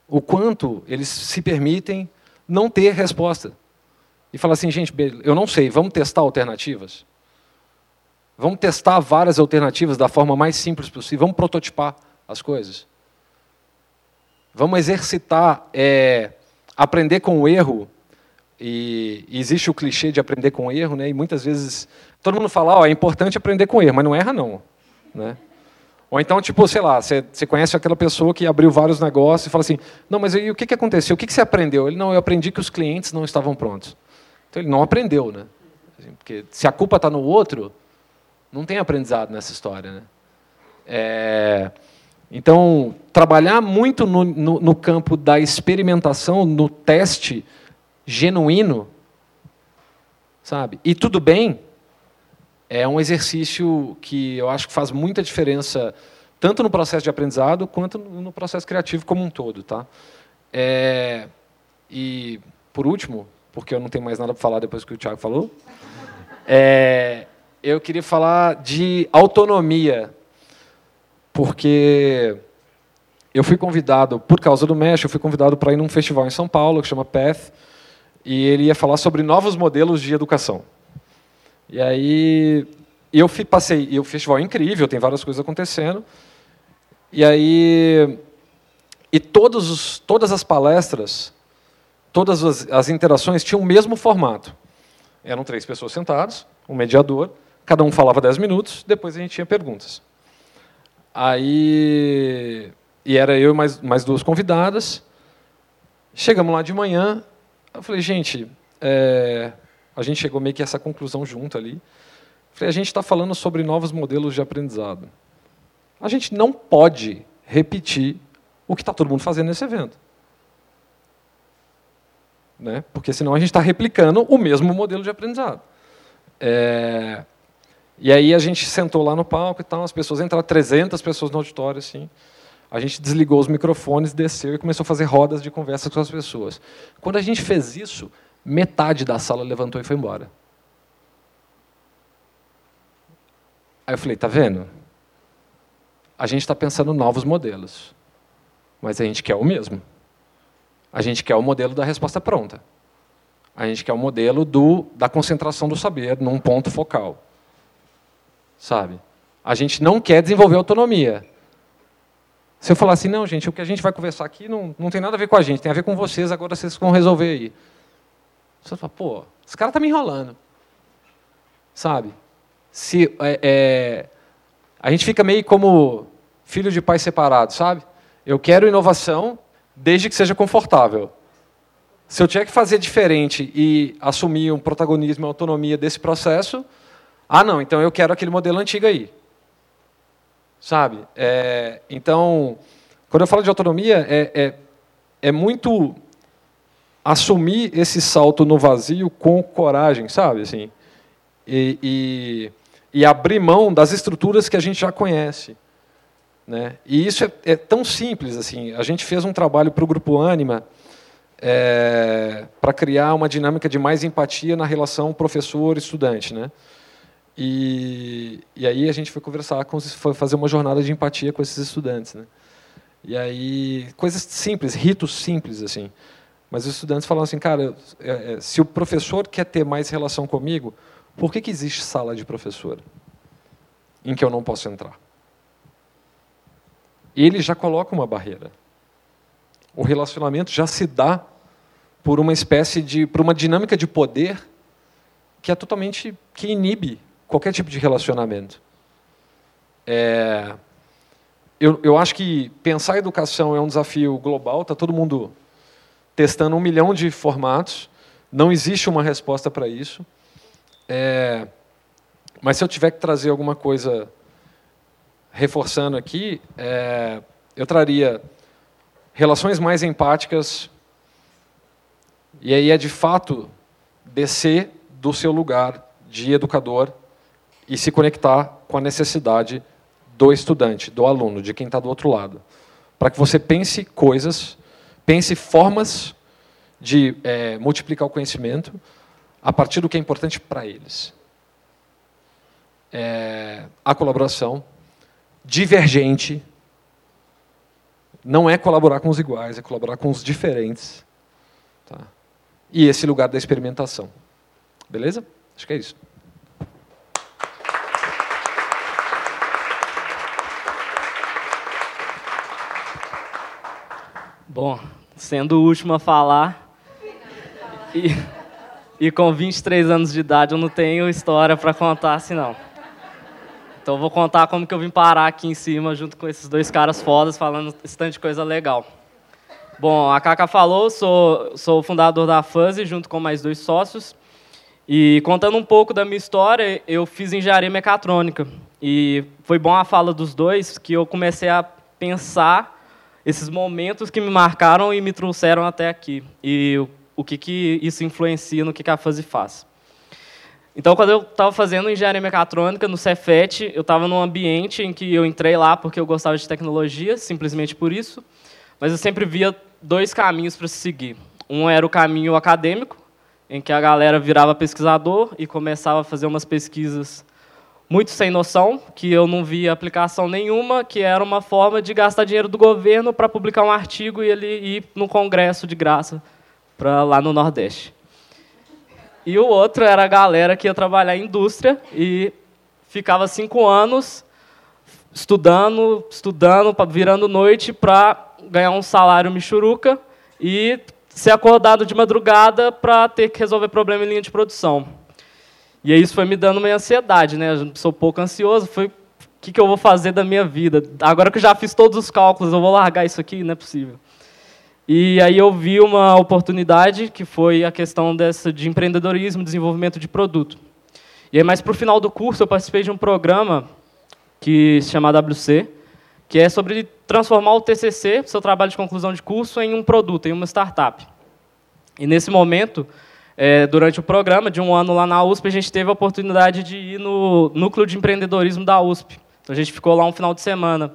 D: O quanto eles se permitem não ter resposta. E falar assim, gente, eu não sei, vamos testar alternativas? Vamos testar várias alternativas da forma mais simples possível. Vamos prototipar as coisas. Vamos exercitar, é, aprender com o erro. E, e, existe o clichê de aprender com o erro, né? E muitas vezes todo mundo fala, oh, é importante aprender com erro, mas não erra não, né? Ou então, tipo, sei lá, você, conhece aquela pessoa que abriu vários negócios e fala assim, não, mas aí o que, que aconteceu? O que, que você aprendeu? Ele, não, eu aprendi que os clientes não estavam prontos. Então ele não aprendeu, né? Porque se a culpa está no outro, não tem aprendizado nessa história. Né? É, Então, trabalhar muito no, no, no campo da experimentação, no teste genuíno, sabe? E tudo bem, é um exercício que eu acho que faz muita diferença tanto no processo de aprendizado quanto no processo criativo como um todo, tá? É, e por último, porque eu não tenho mais nada para falar depois que o Thiago falou, é, eu queria falar de autonomia, porque eu fui convidado por causa do Mesh, eu fui convidado para ir num festival em São Paulo que chama Path, e ele ia falar sobre novos modelos de educação. E aí eu fui, passei, e o festival é incrível, tem várias coisas acontecendo. E aí e todos os, todas as palestras, todas as, as interações tinham o mesmo formato. Eram três pessoas sentadas, um mediador, cada um falava dez minutos, depois a gente tinha perguntas. Aí e era eu e mais, mais duas convidadas. Chegamos lá de manhã, eu falei, gente, é, a gente chegou meio que a essa conclusão junto ali. Falei, a gente está falando sobre novos modelos de aprendizado. A gente não pode repetir o que está todo mundo fazendo nesse evento. Né? Porque senão a gente está replicando o mesmo modelo de aprendizado. É... E aí a gente sentou lá no palco e tal, as pessoas entraram, 300 pessoas no auditório, assim. A gente desligou os microfones, desceu e começou a fazer rodas de conversa com as pessoas. Quando a gente fez isso, metade da sala levantou e foi embora. Aí eu falei, tá vendo? A gente está pensando novos modelos, mas a gente quer o mesmo. A gente quer o modelo da resposta pronta. A gente quer o modelo do, da concentração do saber num ponto focal. Sabe? A gente não quer desenvolver autonomia. Se eu falar assim, não, gente, o que a gente vai conversar aqui não, não tem nada a ver com a gente, tem a ver com vocês, agora vocês vão resolver aí. Você fala, pô, esse cara está me enrolando. Sabe? Se, é, é, a gente fica meio como filho de pai separado, sabe? Eu quero inovação desde que seja confortável. Se eu tiver que fazer diferente e assumir um protagonismo e autonomia desse processo, ah, não, então eu quero aquele modelo antigo aí. Sabe? É, então, quando eu falo de autonomia, é, é, é muito assumir esse salto no vazio com coragem, sabe? Assim, e, e, e abrir mão das estruturas que a gente já conhece. Né? E isso é, é tão simples. assim. A gente fez um trabalho para o Grupo Anima é, para criar uma dinâmica de mais empatia na relação professor-estudante. Né? E, e aí a gente foi conversar, com, foi fazer uma jornada de empatia com esses estudantes. Né? E aí, coisas simples, ritos simples. assim. Mas os estudantes falam assim, cara, é, é, se o professor quer ter mais relação comigo, por que, que existe sala de professor em que eu não posso entrar? Ele já coloca uma barreira. O relacionamento já se dá por uma espécie de, por uma dinâmica de poder que é totalmente que inibe qualquer tipo de relacionamento. É, eu, eu acho que pensar a educação é um desafio global. Está todo mundo testando um milhão de formatos. Não existe uma resposta para isso. É, mas se eu tiver que trazer alguma coisa reforçando aqui, é, eu traria relações mais empáticas. E aí é de fato descer do seu lugar de educador e se conectar com a necessidade do estudante, do aluno, de quem está do outro lado. Para que você pense coisas Pense formas de é, multiplicar o conhecimento a partir do que é importante para eles. É, a colaboração divergente não é colaborar com os iguais, é colaborar com os diferentes. Tá? E esse lugar da experimentação. Beleza? Acho que é isso.
E: Bom, sendo o último a falar e, e com 23 anos de idade eu não tenho história para contar assim não. Então eu vou contar como que eu vim parar aqui em cima junto com esses dois caras fodas falando de coisa legal. Bom, a Kaka falou, sou, sou o fundador da Fuzzy junto com mais dois sócios. E contando um pouco da minha história, eu fiz engenharia mecatrônica. E foi bom a fala dos dois que eu comecei a pensar esses momentos que me marcaram e me trouxeram até aqui. E o, que, que isso influencia no que, que a fase faz. Então, quando eu estava fazendo engenharia mecatrônica no Cefet, eu estava num ambiente em que eu entrei lá porque eu gostava de tecnologia, simplesmente por isso, mas eu sempre via dois caminhos para se seguir. Um era o caminho acadêmico, em que a galera virava pesquisador e começava a fazer umas pesquisas muito sem noção, que eu não via aplicação nenhuma, que era uma forma de gastar dinheiro do governo para publicar um artigo e ele ir no congresso de graça para lá no Nordeste. E o outro era a galera que ia trabalhar em indústria e ficava cinco anos estudando, estudando, virando noite para ganhar um salário michuruca e ser acordado de madrugada para ter que resolver problema em linha de produção. E aí isso foi me dando uma ansiedade, né? Eu sou pouco ansioso, foi o que, que eu vou fazer da minha vida? Agora que eu já fiz todos os cálculos, eu vou largar isso aqui? Não é possível. E aí eu vi uma oportunidade que foi a questão dessa de empreendedorismo, desenvolvimento de produto. E aí, mais para o final do curso, eu participei de um programa que se chama WC, que é sobre transformar o TCC, seu trabalho de conclusão de curso, em um produto, em uma startup. E nesse momento, é, durante o programa de um ano lá na USP, a gente teve a oportunidade de ir no núcleo de empreendedorismo da USP. Então a gente ficou lá um final de semana.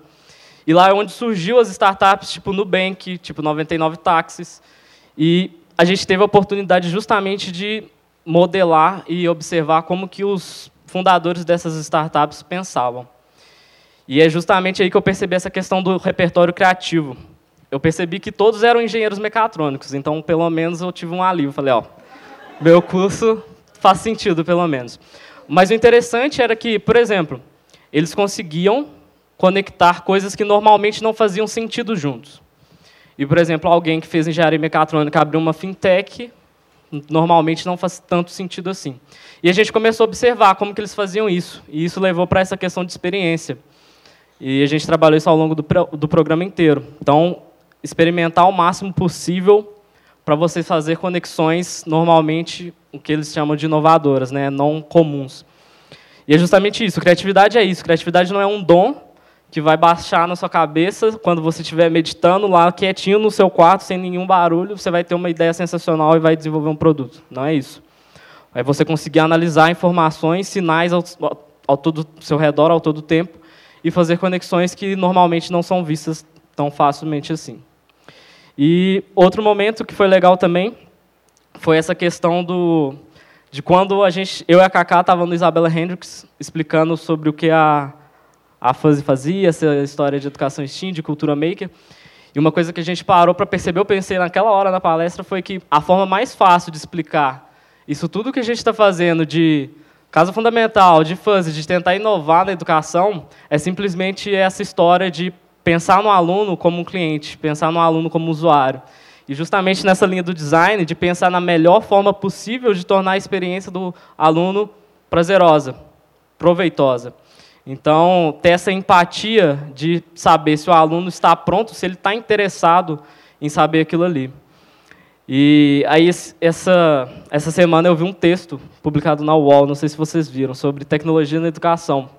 E: E lá é onde surgiu as startups tipo Nubank, tipo 99 Táxis. E a gente teve a oportunidade justamente de modelar e observar como que os fundadores dessas startups pensavam. E é justamente aí que eu percebi essa questão do repertório criativo. Eu percebi que todos eram engenheiros mecatrônicos, então pelo menos eu tive um alívio. Falei, ó, meu curso faz sentido pelo menos. Mas o interessante era que, por exemplo, eles conseguiam conectar coisas que normalmente não faziam sentido juntos. E, por exemplo, alguém que fez engenharia mecatrônica abriu uma fintech, normalmente não faz tanto sentido assim. E a gente começou a observar como que eles faziam isso, e isso levou para essa questão de experiência. E a gente trabalhou isso ao longo do, do programa inteiro. Então, experimentar o máximo possível para você fazer conexões, normalmente, o que eles chamam de inovadoras, né, não comuns. E é justamente isso, criatividade é isso. Criatividade não é um dom, que vai baixar na sua cabeça quando você estiver meditando lá quietinho no seu quarto, sem nenhum barulho, você vai ter uma ideia sensacional e vai desenvolver um produto. Não é isso. É você conseguir analisar informações, sinais ao, ao todo seu redor, ao todo tempo, e fazer conexões que normalmente não são vistas tão facilmente assim. E outro momento que foi legal também foi essa questão do de quando a gente, eu e a Kaká estavam no Isabela Hendricks explicando sobre o que a a Fuzzy fazia, essa história de educação STEAM, de cultura maker. E uma coisa que a gente parou para perceber, eu pensei naquela hora na palestra, foi que a forma mais fácil de explicar isso tudo que a gente está fazendo de casa fundamental, de fuzzy, de tentar inovar na educação, é simplesmente essa história de pensar no aluno como um cliente, pensar no aluno como usuário. E justamente nessa linha do design, de pensar na melhor forma possível de tornar a experiência do aluno prazerosa, proveitosa. Então, ter essa empatia de saber se o aluno está pronto, se ele está interessado em saber aquilo ali. E aí, essa, essa semana eu vi um texto publicado na UOL, não sei se vocês viram, sobre tecnologia na educação.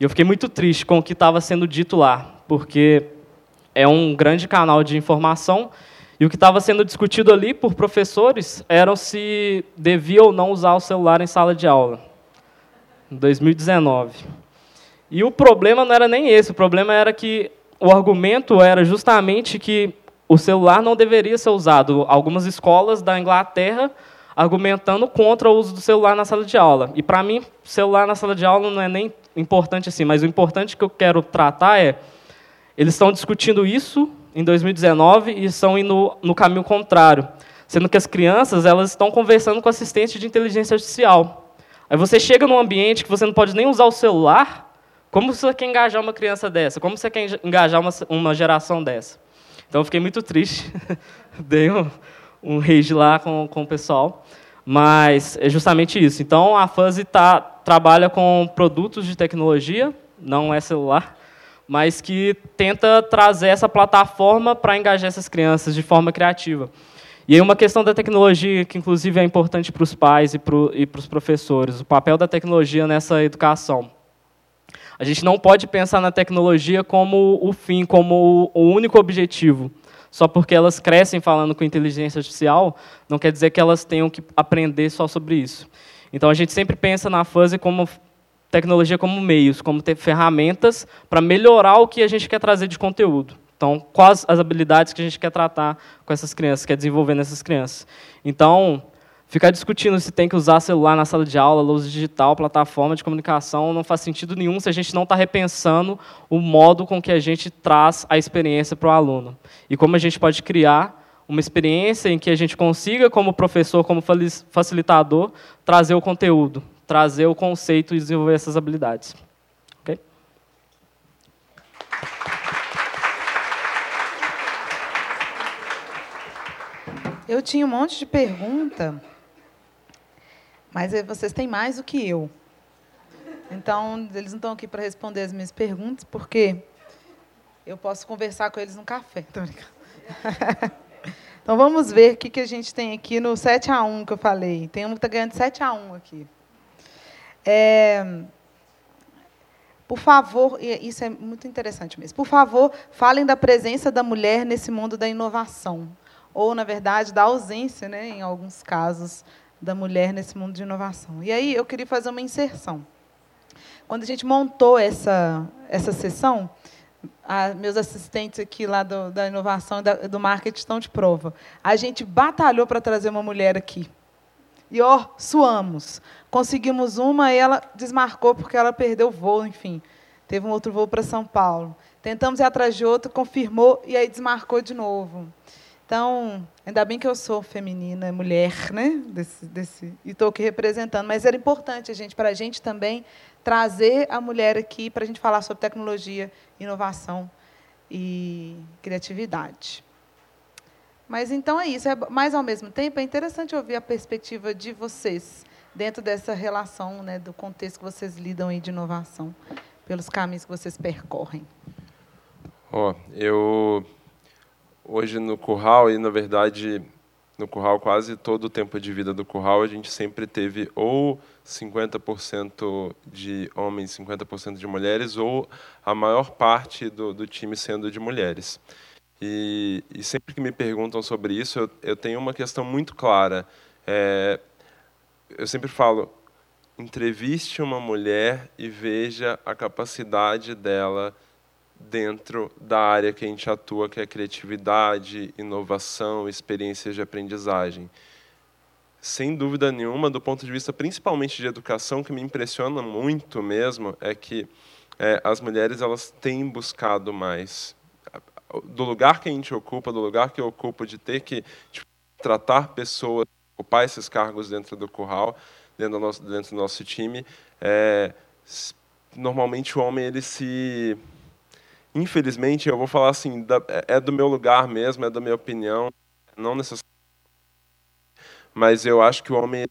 E: E eu fiquei muito triste com o que estava sendo dito lá, porque é um grande canal de informação e o que estava sendo discutido ali por professores era se devia ou não usar o celular em sala de aula, em 2019. E o problema não era nem esse, o problema era que o argumento era justamente que o celular não deveria ser usado. Algumas escolas da Inglaterra argumentando contra o uso do celular na sala de aula. E para mim, celular na sala de aula não é nem importante assim, mas o importante que eu quero tratar é eles estão discutindo isso em 2019 e estão indo no caminho contrário, sendo que as crianças elas estão conversando com assistente de inteligência artificial. Aí você chega num ambiente que você não pode nem usar o celular como você quer engajar uma criança dessa? Como você quer engajar uma, uma geração dessa? Então, eu fiquei muito triste. Dei um, um rage lá com, com o pessoal. Mas é justamente isso. Então, a Fuzzy tá, trabalha com produtos de tecnologia, não é celular, mas que tenta trazer essa plataforma para engajar essas crianças de forma criativa. E aí uma questão da tecnologia que, inclusive, é importante para os pais e para os professores, o papel da tecnologia nessa educação. A gente não pode pensar na tecnologia como o fim, como o único objetivo. Só porque elas crescem falando com inteligência artificial, não quer dizer que elas tenham que aprender só sobre isso. Então a gente sempre pensa na fuzzy como tecnologia como meios, como ter ferramentas para melhorar o que a gente quer trazer de conteúdo. Então, quais as habilidades que a gente quer tratar com essas crianças, quer desenvolver nessas crianças. Então, ficar discutindo se tem que usar celular na sala de aula, luz digital, plataforma de comunicação, não faz sentido nenhum se a gente não está repensando o modo com que a gente traz a experiência para o aluno. E como a gente pode criar uma experiência em que a gente consiga, como professor, como facilitador, trazer o conteúdo, trazer o conceito e desenvolver essas habilidades. Okay?
B: Eu tinha um monte de pergunta, mas vocês têm mais do que eu. Então, eles não estão aqui para responder as minhas perguntas, porque eu posso conversar com eles no café. então, vamos ver o que, a gente tem aqui no 7 a 1 que eu falei. Tem um que está ganhando 7 a 1 aqui. É, por favor, isso é muito interessante mesmo. Por favor, falem da presença da mulher nesse mundo da inovação ou, na verdade, da ausência, né, em alguns casos, da mulher nesse mundo de inovação. E aí eu queria fazer uma inserção. Quando a gente montou essa, essa sessão, a, meus assistentes aqui lá do, da inovação e da, do marketing estão de prova. A gente batalhou para trazer uma mulher aqui. E, ó, suamos. Conseguimos uma e ela desmarcou porque ela perdeu o voo, enfim. Teve um outro voo para São Paulo. Tentamos ir atrás de outro, confirmou e aí desmarcou de novo. Então, ainda bem que eu sou feminina, mulher, né? Desse, desse, e estou aqui representando. Mas era importante gente, para a gente também trazer a mulher aqui para a gente falar sobre tecnologia, inovação e criatividade. Mas então é isso. É, mas ao mesmo tempo é interessante ouvir a perspectiva de vocês dentro dessa relação, né, do contexto que vocês lidam aí de inovação, pelos caminhos que vocês percorrem.
C: Ó, oh, eu hoje no curral e na verdade no curral quase todo o tempo de vida do curral a gente sempre teve ou 50% de homens, 50% de mulheres ou a maior parte do, do time sendo de mulheres. E, e, sempre que me perguntam sobre isso, eu, eu tenho uma questão muito clara. É, eu sempre falo, entreviste uma mulher e veja a capacidade dela dentro da área que a gente atua, que é criatividade, inovação, experiências de aprendizagem. Sem dúvida nenhuma, do ponto de vista principalmente de educação, que me impressiona muito mesmo é que é, as mulheres elas têm buscado mais do lugar que a gente ocupa, do lugar que eu ocupo, de ter que tipo, tratar pessoas, ocupar esses cargos dentro do curral, dentro do nosso, dentro do nosso time, é, normalmente o homem ele se infelizmente, eu vou falar assim, é, é do meu lugar mesmo, é da minha opinião, não necessariamente. Mas eu acho que o homem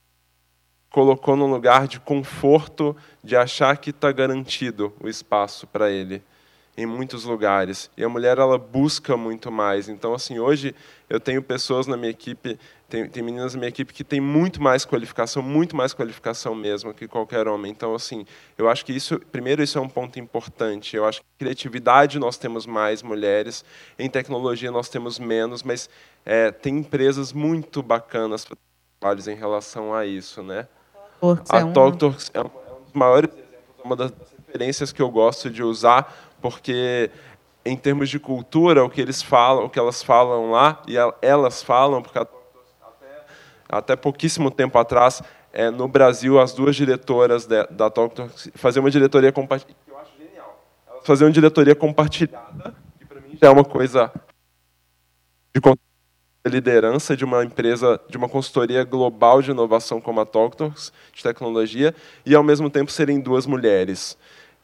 C: colocou num lugar de conforto, de achar que está garantido o espaço para ele em muitos lugares. E a mulher ela busca muito mais. Então, assim, hoje eu tenho pessoas na minha equipe, tem, tem meninas na minha equipe que têm muito mais qualificação, muito mais qualificação mesmo que qualquer homem. Então, assim, eu acho que isso, primeiro, isso é um ponto importante. Eu acho que criatividade nós temos mais mulheres, em tecnologia nós temos menos, mas é, tem empresas muito bacanas para trabalhos em relação a isso, né? a Talktalks é um, é um dos maiores exemplos, uma das referências que eu gosto de usar porque em termos de cultura, o que eles falam, o que elas falam lá e elas falam, porque até, até pouquíssimo tempo atrás, é, no Brasil, as duas diretoras de, da Talk faziam uma diretoria compartilhada, eu acho genial. Faziam uma diretoria compartilhada, que para mim já é uma coisa de liderança de uma empresa, de uma consultoria global de inovação como a Talktalks, de tecnologia, e ao mesmo tempo serem duas mulheres.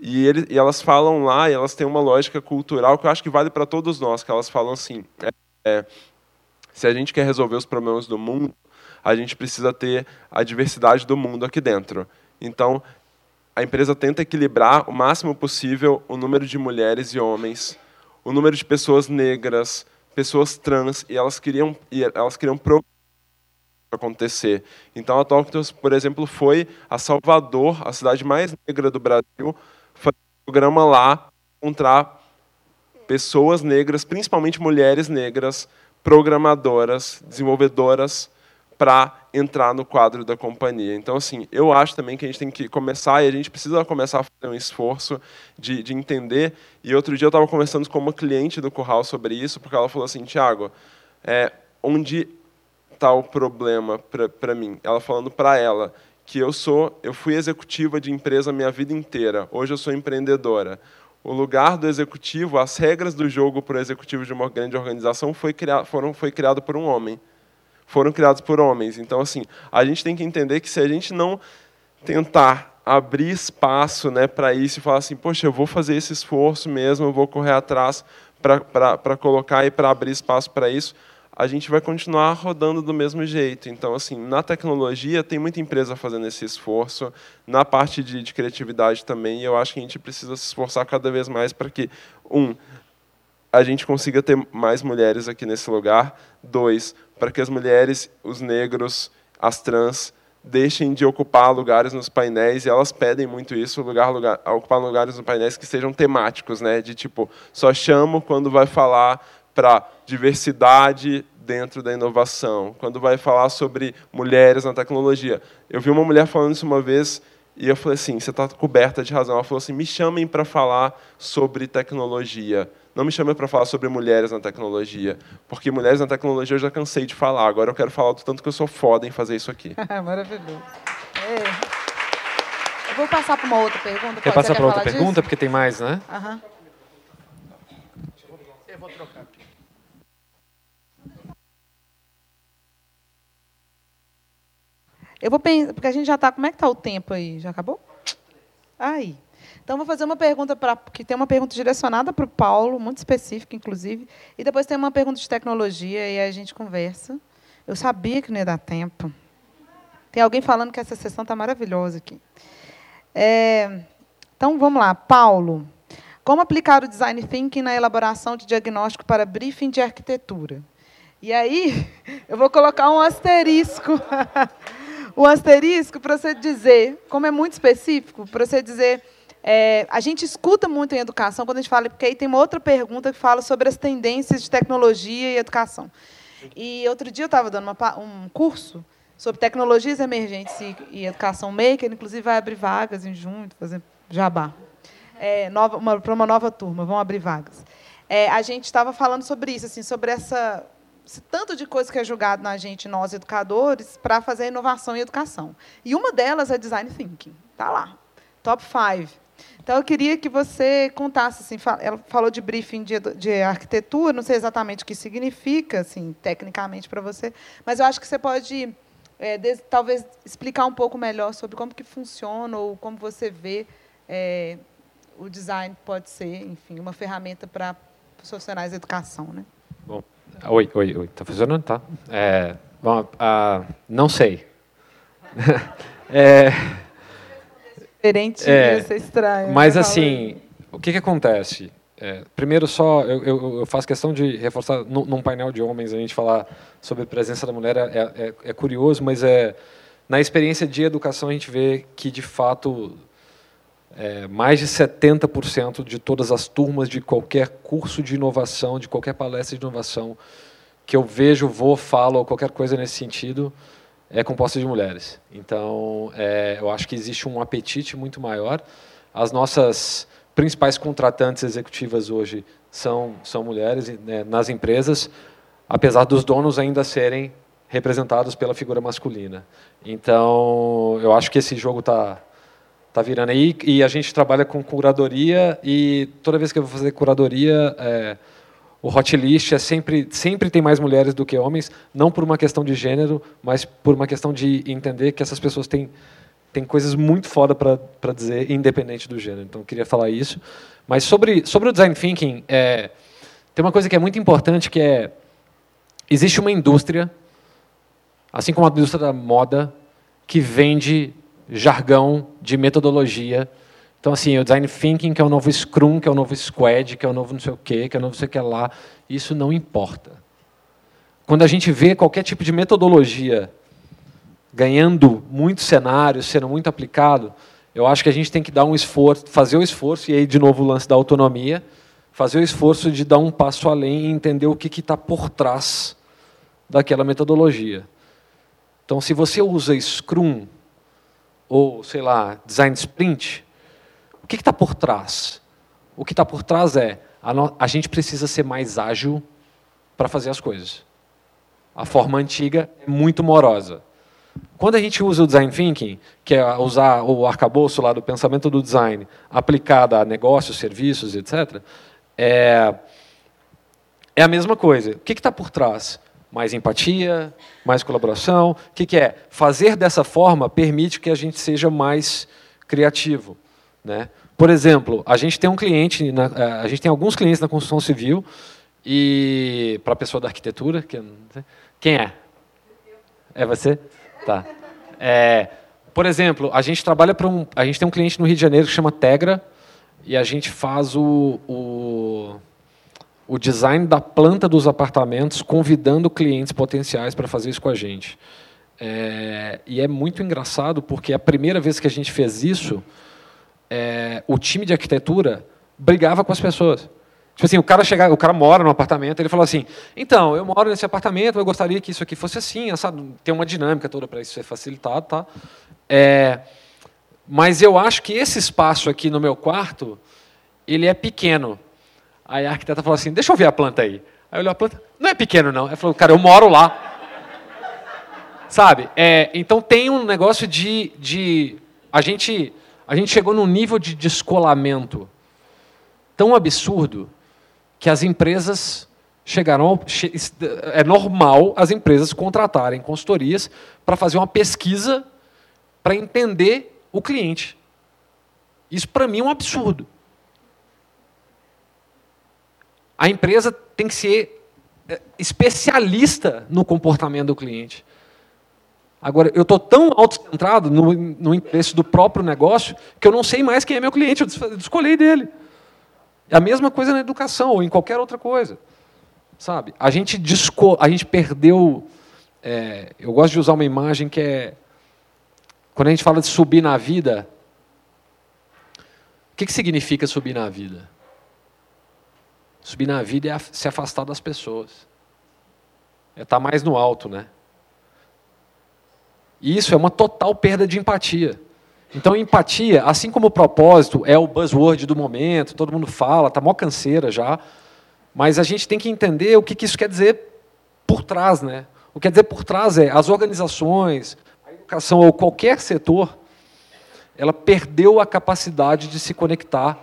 C: E, ele, e, elas falam lá, e elas têm uma lógica cultural que eu acho que vale para todos nós, que elas falam assim, é, é, se a gente quer resolver os problemas do mundo, a gente precisa ter a diversidade do mundo aqui dentro. Então, a empresa tenta equilibrar o máximo possível o número de mulheres e homens, o número de pessoas negras, pessoas trans, e elas queriam, e elas queriam acontecer. Então, a Talktos, por exemplo, foi a Salvador, a cidade mais negra do Brasil, programa lá encontrar pessoas negras, principalmente mulheres negras, programadoras, desenvolvedoras, para entrar no quadro da companhia. Então, assim, eu acho também que a gente tem que começar, e a gente precisa começar a fazer um esforço de, de entender. E outro dia eu estava conversando com uma cliente do Curral sobre isso, porque ela falou assim, Tiago, é, onde está o problema para mim? Ela falando para ela que eu sou, eu fui executiva de empresa minha vida inteira. Hoje eu sou empreendedora. O lugar do executivo, as regras do jogo para o executivo de uma grande organização foi criado, foram foi criado por um homem. Foram criados por homens. Então assim, a gente tem que entender que se a gente não tentar abrir espaço, né, para isso e falar assim, poxa, eu vou fazer esse esforço mesmo, eu vou correr atrás para colocar e para abrir espaço para isso, a gente vai continuar rodando do mesmo jeito. Então, assim, na tecnologia tem muita empresa fazendo esse esforço, na parte de, de criatividade também, e eu acho que a gente precisa se esforçar cada vez mais para que, um, a gente consiga ter mais mulheres aqui nesse lugar, dois, para que as mulheres, os negros, as trans, deixem de ocupar lugares nos painéis e elas pedem muito isso, lugar, lugar, ocupar lugares nos painéis que sejam temáticos, né? De tipo, só chamo quando vai falar para diversidade dentro da inovação, quando vai falar sobre mulheres na tecnologia. Eu vi uma mulher falando isso uma vez e eu falei assim: você está coberta de razão. Ela falou assim: me chamem para falar sobre tecnologia. Não me chamem para falar sobre mulheres na tecnologia, porque mulheres na tecnologia eu já cansei de falar. Agora eu quero falar do tanto que eu sou foda em fazer isso aqui.
B: Maravilhoso. É. Eu vou passar para uma outra pergunta.
D: Quer passar para outra pergunta? Disso? Porque tem mais, né?
B: Aham.
F: Eu vou
B: pensar, porque a gente já está. Como é que está o tempo aí? Já acabou? Aí. Então, vou fazer uma pergunta para. que tem uma pergunta direcionada para o Paulo, muito específica, inclusive. E depois tem uma pergunta de tecnologia e aí a gente conversa. Eu sabia que não ia dar tempo. Tem alguém falando que essa sessão está maravilhosa aqui. É, então, vamos lá. Paulo, como aplicar o Design Thinking na elaboração de diagnóstico para briefing de arquitetura? E aí, eu vou colocar um asterisco. o asterisco para você dizer, como é muito específico, para você dizer. É, a gente escuta muito em educação quando a gente fala, porque aí tem uma outra pergunta que fala sobre as tendências de tecnologia e educação. E outro dia eu estava dando uma, um curso sobre tecnologias emergentes e, e, educação maker, inclusive vai abrir vagas em junho, fazer jabá. É, para uma nova turma, vão abrir vagas. É, a gente estava falando sobre isso, assim, sobre essa esse tanto de coisa que é julgado na gente, nós educadores, para fazer inovação em educação. E uma delas é design thinking. Está lá. Top 5. Então, eu queria que você contasse. Assim, ela falou de briefing de, de arquitetura, não sei exatamente o que significa, assim, tecnicamente, para você, mas eu acho que você pode, é, de, talvez, explicar um pouco melhor sobre como que funciona ou como você vê é, o design pode ser, enfim, uma ferramenta para profissionais da educação. Né?
D: Bom, Oi, oi, oi. Está funcionando? Tá. É, bom, uh, não sei.
B: é, Diferente é, ser estranho.
D: Mas, assim, o que, que acontece? É, primeiro, só eu, eu, eu, faço questão de reforçar, num, num, painel de homens, a gente falar sobre a presença da mulher é, é, é curioso, mas é na experiência de educação a gente vê que, de fato, é, mais de 70% de todas as turmas de qualquer curso de inovação, de qualquer palestra de inovação que eu vejo, vou, falo ou qualquer coisa nesse sentido, é composta de mulheres. Então, é, eu acho que existe um apetite muito maior. As nossas principais contratantes executivas hoje são, são mulheres né, nas empresas, apesar dos donos ainda serem representados pela figura masculina. Então, eu acho que esse jogo está tá virando aí. E a gente trabalha com curadoria e toda vez que eu vou fazer curadoria é, o hot list é sempre sempre tem mais mulheres do que homens não por uma questão de gênero mas por uma questão de entender que essas pessoas têm têm coisas muito foda para dizer independente do gênero. Então eu queria falar isso. Mas sobre sobre o design thinking é, tem uma coisa que é muito importante que é existe uma indústria assim como a indústria da moda que vende jargão de metodologia. Então, assim, o design thinking, que é o novo Scrum, que é o novo Squad, que é o novo não sei o quê, que é o novo não sei o que lá, isso não importa. Quando a gente vê qualquer tipo de metodologia ganhando muitos cenários, sendo muito aplicado, Eu acho que a gente tem que dar um esforço, fazer o esforço, e aí de novo o lance da autonomia, fazer o esforço de dar um passo além e entender o que está por trás daquela metodologia. Então, se você usa Scrum ou, sei lá, Design Sprint, o que está por trás? O que está por trás é a, no, a gente precisa ser mais ágil para fazer as coisas. A forma antiga é muito morosa. Quando a gente usa o design thinking, que é usar o arcabouço lá do pensamento do design aplicado a negócios, serviços, etc., é, é a mesma coisa. O que está por trás? Mais empatia, mais colaboração. O que, que é? Fazer dessa forma permite que a gente seja mais criativo. Né? Por exemplo, a gente tem um cliente, na, é, a gente tem alguns clientes na construção civil e para a pessoa da arquitetura, que, quem é? É você? Tá. É, por exemplo, a gente trabalha para um, a gente tem um cliente no Rio de Janeiro que chama Tegra e a gente faz o, o, o design da planta dos apartamentos, convidando clientes potenciais para fazer isso com a gente. É, e é muito engraçado porque a primeira vez que a gente fez isso, é, o time de arquitetura brigava com as pessoas. Tipo assim, o cara chega, o cara mora no apartamento, ele falou assim: "Então, eu moro nesse apartamento, eu gostaria que isso aqui fosse assim? Tem uma dinâmica toda para isso ser facilitado, tá? É, mas eu acho que esse espaço aqui no meu quarto, ele é pequeno. Aí a arquiteta falou assim: "Deixa eu ver a planta aí". Aí olhou a planta: "Não é pequeno não". Ela falou: "Cara, eu moro lá". Sabe? É, então tem um negócio de, de a gente a gente chegou num nível de descolamento tão absurdo que as empresas chegaram. É normal as empresas contratarem consultorias para fazer uma pesquisa para entender o cliente. Isso, para mim, é um absurdo. A empresa tem que ser é, especialista no comportamento do cliente. Agora, eu estou tão autocentrado no, no interesse do próprio negócio que eu não sei mais quem é meu cliente, eu descolhei dele. É a mesma coisa na educação ou em qualquer outra coisa. Sabe? A gente, disco, a gente perdeu. É, eu gosto de usar uma imagem que é. Quando a gente fala de subir na vida, o que, que significa subir na vida? Subir na vida é se afastar das pessoas. É estar mais no alto, né? E isso é uma total perda de empatia. Então, empatia, assim como o propósito é o buzzword do momento, todo mundo fala, está mó canseira já, mas a gente tem que entender o que, que isso quer dizer por trás. Né? O que quer dizer por trás é as organizações, a educação ou qualquer setor, ela perdeu a capacidade de se conectar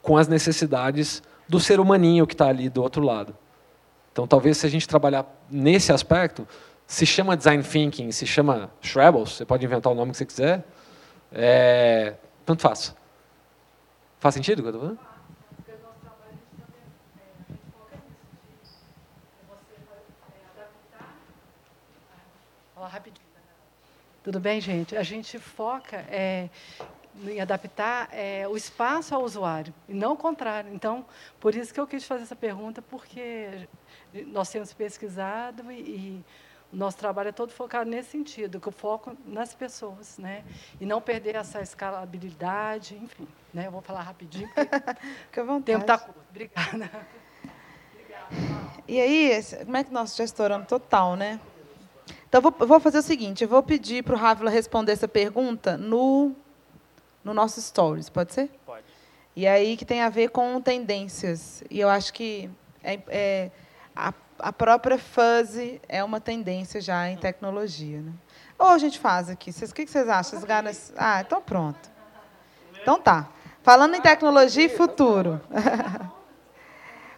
D: com as necessidades do ser humaninho que está ali do outro lado. Então, talvez se a gente trabalhar nesse aspecto, se chama design thinking, se chama Shrebels, você pode inventar o nome que você quiser, é, tanto faz. Faz sentido o que eu estou falando?
F: Tudo bem, gente? A gente foca é, em adaptar é, o espaço ao usuário, e não o contrário. Então, por isso que eu quis fazer essa pergunta, porque nós temos pesquisado e, e o nosso trabalho é todo focado nesse sentido, que o foco nas pessoas, né? E não perder essa escalabilidade, enfim. Né? Eu vou falar rapidinho, porque o tempo está curto. Obrigada.
B: E aí, como é que nós já estouramos total, né? Então, vou, vou fazer o seguinte, eu vou pedir para o Rávila responder essa pergunta no, no nosso Stories, pode ser?
E: Pode.
B: E aí, que tem a ver com tendências. E eu acho que é, é a a própria fuzzy é uma tendência já em tecnologia. Né? Ou a gente faz aqui. O que vocês acham? Ganas... Ah, então pronto. Então tá. Falando em tecnologia e futuro.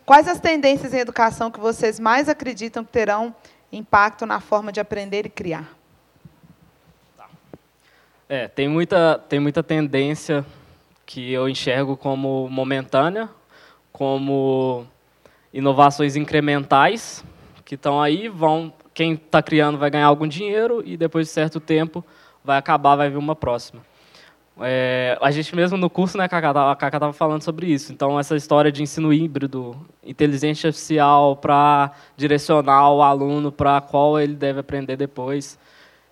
B: Quais as tendências em educação que vocês mais acreditam que terão impacto na forma de aprender e criar?
E: É, tem muita, tem muita tendência que eu enxergo como momentânea, como inovações incrementais que estão aí, vão quem está criando vai ganhar algum dinheiro e depois de certo tempo vai acabar, vai vir uma próxima. É, a gente mesmo no curso, né, a Cacá estava falando sobre isso. Então, essa história de ensino híbrido, inteligência artificial para direcionar o aluno para qual ele deve aprender depois,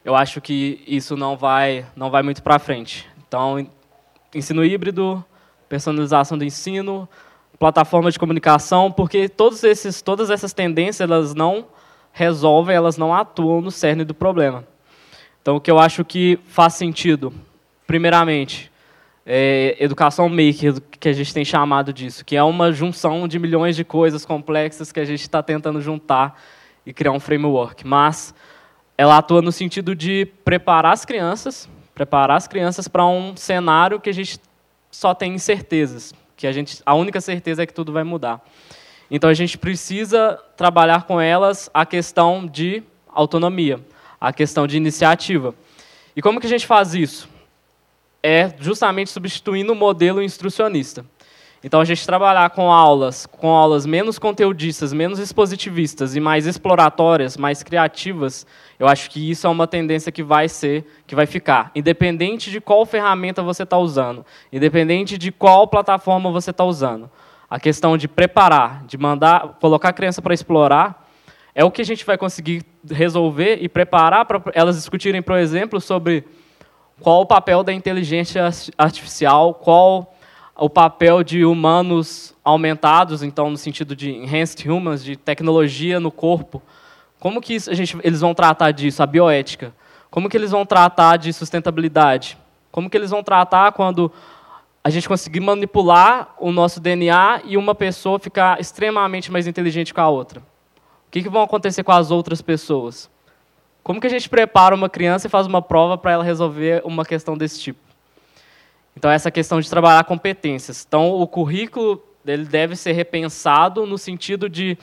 E: eu acho que isso não vai, não vai muito para frente. Então, ensino híbrido, personalização do ensino, plataforma de comunicação, porque todos esses, todas essas tendências elas não resolvem, elas não atuam no cerne do problema. Então, o que eu acho que faz sentido, primeiramente, é educação maker, que a gente tem chamado disso, que é uma junção de milhões de coisas complexas que a gente está tentando juntar e criar um framework. Mas ela atua no sentido de preparar as crianças, preparar as crianças para um cenário que a gente só tem incertezas, que a gente, a única certeza é que tudo vai mudar. Então a gente precisa trabalhar com elas a questão de autonomia, a questão de iniciativa. E como que a gente faz isso? É justamente substituindo o modelo instrucionista. Então a gente trabalhar com aulas, com aulas menos conteudistas, menos expositivistas e mais exploratórias, mais criativas, eu acho que isso é uma tendência que vai ser, que vai ficar, independente de qual ferramenta você está usando, independente de qual plataforma você está usando. A questão de preparar, de mandar, colocar a criança para explorar, é o que a gente vai conseguir resolver e preparar para elas discutirem, por exemplo, sobre qual o papel da inteligência artificial, qual o papel de humanos aumentados, então no sentido de enhanced humans, de tecnologia no corpo. Como que isso, a gente, eles vão tratar disso, a bioética? Como que eles vão tratar de sustentabilidade? Como que eles vão tratar quando a gente conseguir manipular o nosso DNA e uma pessoa ficar extremamente mais inteligente que a outra? O que, que vão acontecer com as outras pessoas? Como que a gente prepara uma criança e faz uma prova para ela resolver uma questão desse tipo? Então, essa questão de trabalhar competências. Então, o currículo ele deve ser repensado no sentido de,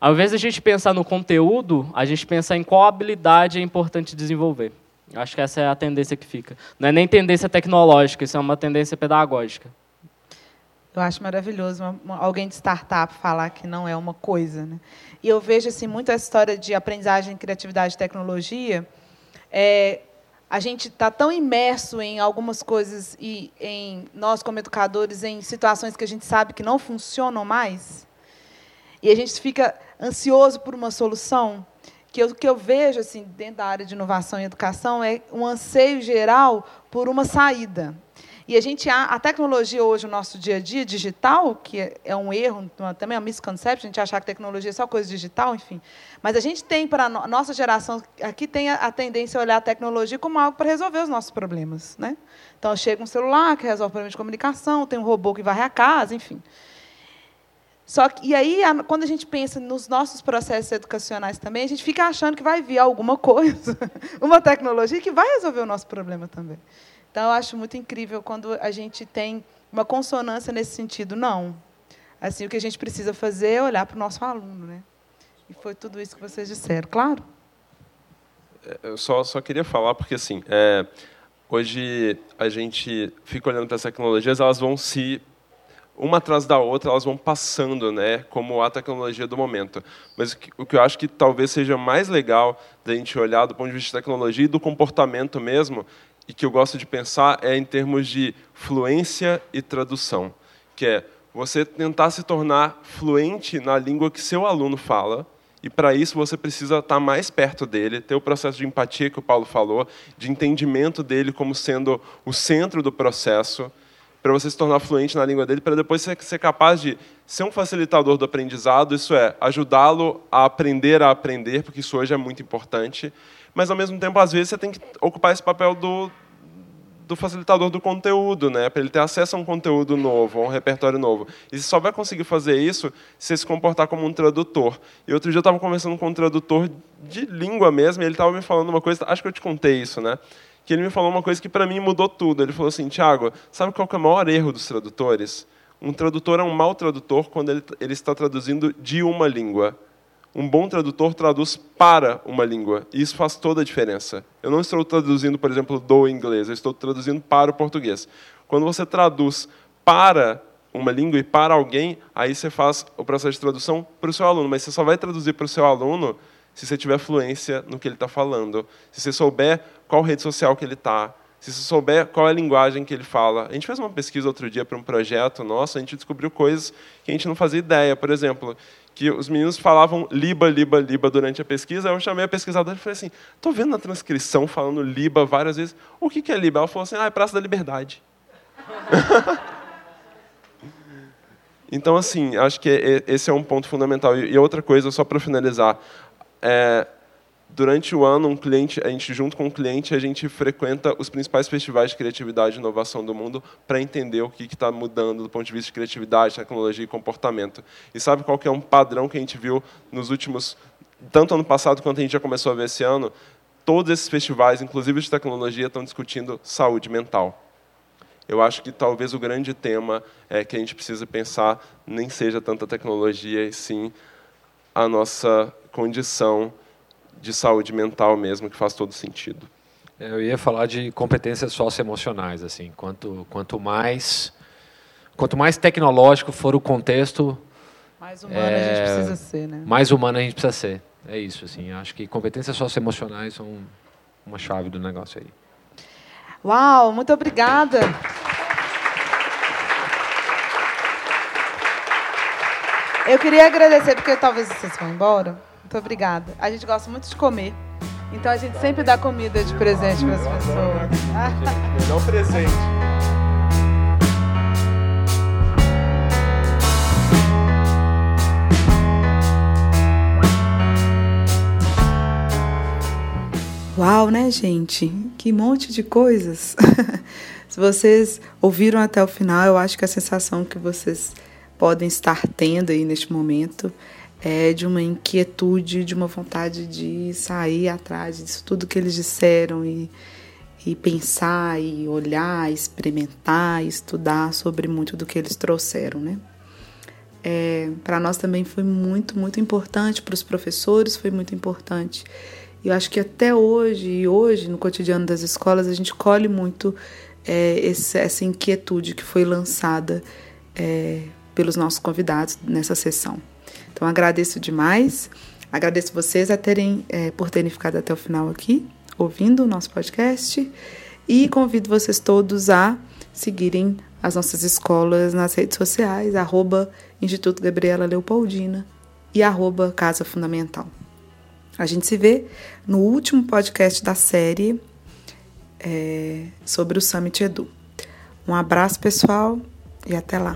E: ao invés de a gente pensar no conteúdo, a gente pensar em qual habilidade é importante desenvolver. Acho que essa é a tendência que fica. Não é nem tendência tecnológica, isso é uma tendência pedagógica.
B: Eu acho maravilhoso alguém de startup falar que não é uma coisa. Né? E eu vejo assim, muito essa história de aprendizagem, criatividade e tecnologia. É, a gente está tão imerso em algumas coisas e em nós como educadores em situações que a gente sabe que não funcionam mais e a gente fica ansioso por uma solução que o que eu vejo assim dentro da área de inovação e educação é um anseio geral por uma saída e a gente a tecnologia hoje, o nosso dia a dia digital, que é um erro, também é uma misconception, a gente achar que tecnologia é só coisa digital, enfim. Mas a gente tem, para a nossa geração, aqui tem a, a tendência a olhar a tecnologia como algo para resolver os nossos problemas. Né? Então, chega um celular que resolve o problema de comunicação, tem um robô que varre a casa, enfim. Só que, e aí, quando a gente pensa nos nossos processos educacionais também, a gente fica achando que vai vir alguma coisa, uma tecnologia que vai resolver o nosso problema também. Então, eu acho muito incrível quando a gente tem uma consonância nesse sentido. Não. Assim, o que a gente precisa fazer é olhar para o nosso aluno. Né? E foi tudo isso que vocês disseram, claro?
C: É, eu só, só queria falar, porque assim, é, hoje a gente fica olhando para as tecnologias, elas vão se uma atrás da outra, elas vão passando, né, como a tecnologia do momento. Mas o que eu acho que talvez seja mais legal da gente olhar do ponto de vista de tecnologia e do comportamento mesmo, e que eu gosto de pensar é em termos de fluência e tradução, que é você tentar se tornar fluente na língua que seu aluno fala, e para isso você precisa estar mais perto dele, ter o processo de empatia que o Paulo falou, de entendimento dele como sendo o centro do processo, para você se tornar fluente na língua dele, para depois ser, ser capaz de ser um facilitador do aprendizado, isso é, ajudá-lo a aprender a aprender, porque isso hoje é muito importante, mas ao mesmo tempo, às vezes, você tem que ocupar esse papel do, do facilitador do conteúdo, né? para ele ter acesso a um conteúdo novo, a um repertório novo. E você só vai conseguir fazer isso se você se comportar como um tradutor. E outro dia eu estava conversando com um tradutor de língua mesmo, e ele estava me falando uma coisa, acho que eu te contei isso, né? que ele me falou uma coisa que para mim mudou tudo. Ele falou assim, Tiago, sabe qual é o maior erro dos tradutores? Um tradutor é um mau tradutor quando ele, ele está traduzindo de uma língua um bom tradutor traduz para uma língua. E isso faz toda a diferença. Eu não estou traduzindo, por exemplo, do inglês, eu estou traduzindo para o português. Quando você traduz para uma língua e para alguém, aí você faz o processo de tradução para o seu aluno. Mas você só vai traduzir para o seu aluno se você tiver fluência no que ele está falando, se você souber qual rede social que ele está, se você souber qual é a linguagem que ele fala. A gente fez uma pesquisa outro dia para um projeto nosso, a gente descobriu coisas que a gente não fazia ideia. Por exemplo, que os meninos falavam liba, liba, liba durante a pesquisa. Eu chamei a pesquisadora e falei assim: estou vendo na transcrição falando liba várias vezes. O que, que é liba? Ela falou assim: ah, é Praça da Liberdade. então, assim, acho que esse é um ponto fundamental. E outra coisa, só para finalizar, é, durante o ano, um cliente, a gente junto com o cliente, a gente frequenta os principais festivais de criatividade e inovação do mundo para entender o que está mudando do ponto de vista de criatividade, tecnologia e comportamento. E sabe qual que é um padrão que a gente viu nos últimos, tanto ano passado quanto a gente já começou a ver esse ano? Todos esses festivais, inclusive de tecnologia, estão discutindo saúde mental. Eu acho que talvez o grande tema é que a gente precisa pensar nem seja tanta tecnologia, e sim a nossa condição de saúde mental mesmo, que faz todo sentido.
D: É, eu ia falar de competências socioemocionais, assim, quanto quanto mais quanto mais tecnológico for o contexto,
A: mais humano é, a gente é, precisa ser, né?
D: Mais humano a gente precisa ser. É isso, assim. Acho que competências socioemocionais são uma chave do negócio aí.
A: Uau, muito obrigada. Eu queria agradecer, porque talvez vocês vão embora. Muito obrigada. A gente gosta muito de comer. Então a gente sempre dá comida de presente para as pessoas.
C: Melhor presente.
A: Uau, né, gente? Que monte de coisas. Se vocês ouviram até o final, eu acho que a sensação que vocês podem estar tendo aí neste momento é, de uma inquietude, de uma vontade de sair atrás disso tudo que eles disseram e, e pensar e olhar, experimentar, estudar sobre muito do que eles trouxeram, né? É, para nós também foi muito, muito importante, para os professores foi muito importante. Eu acho que até hoje, e hoje, no cotidiano das escolas, a gente colhe muito é, esse, essa inquietude que foi lançada é, pelos nossos convidados nessa sessão. Então agradeço demais, agradeço vocês a terem, é, por terem ficado até o final aqui, ouvindo o nosso podcast, e convido vocês todos a seguirem as nossas escolas nas redes sociais, arroba Instituto Gabriela Leopoldina e arroba Casa Fundamental. A gente se vê no último podcast da série é, sobre o Summit Edu. Um abraço, pessoal, e até lá.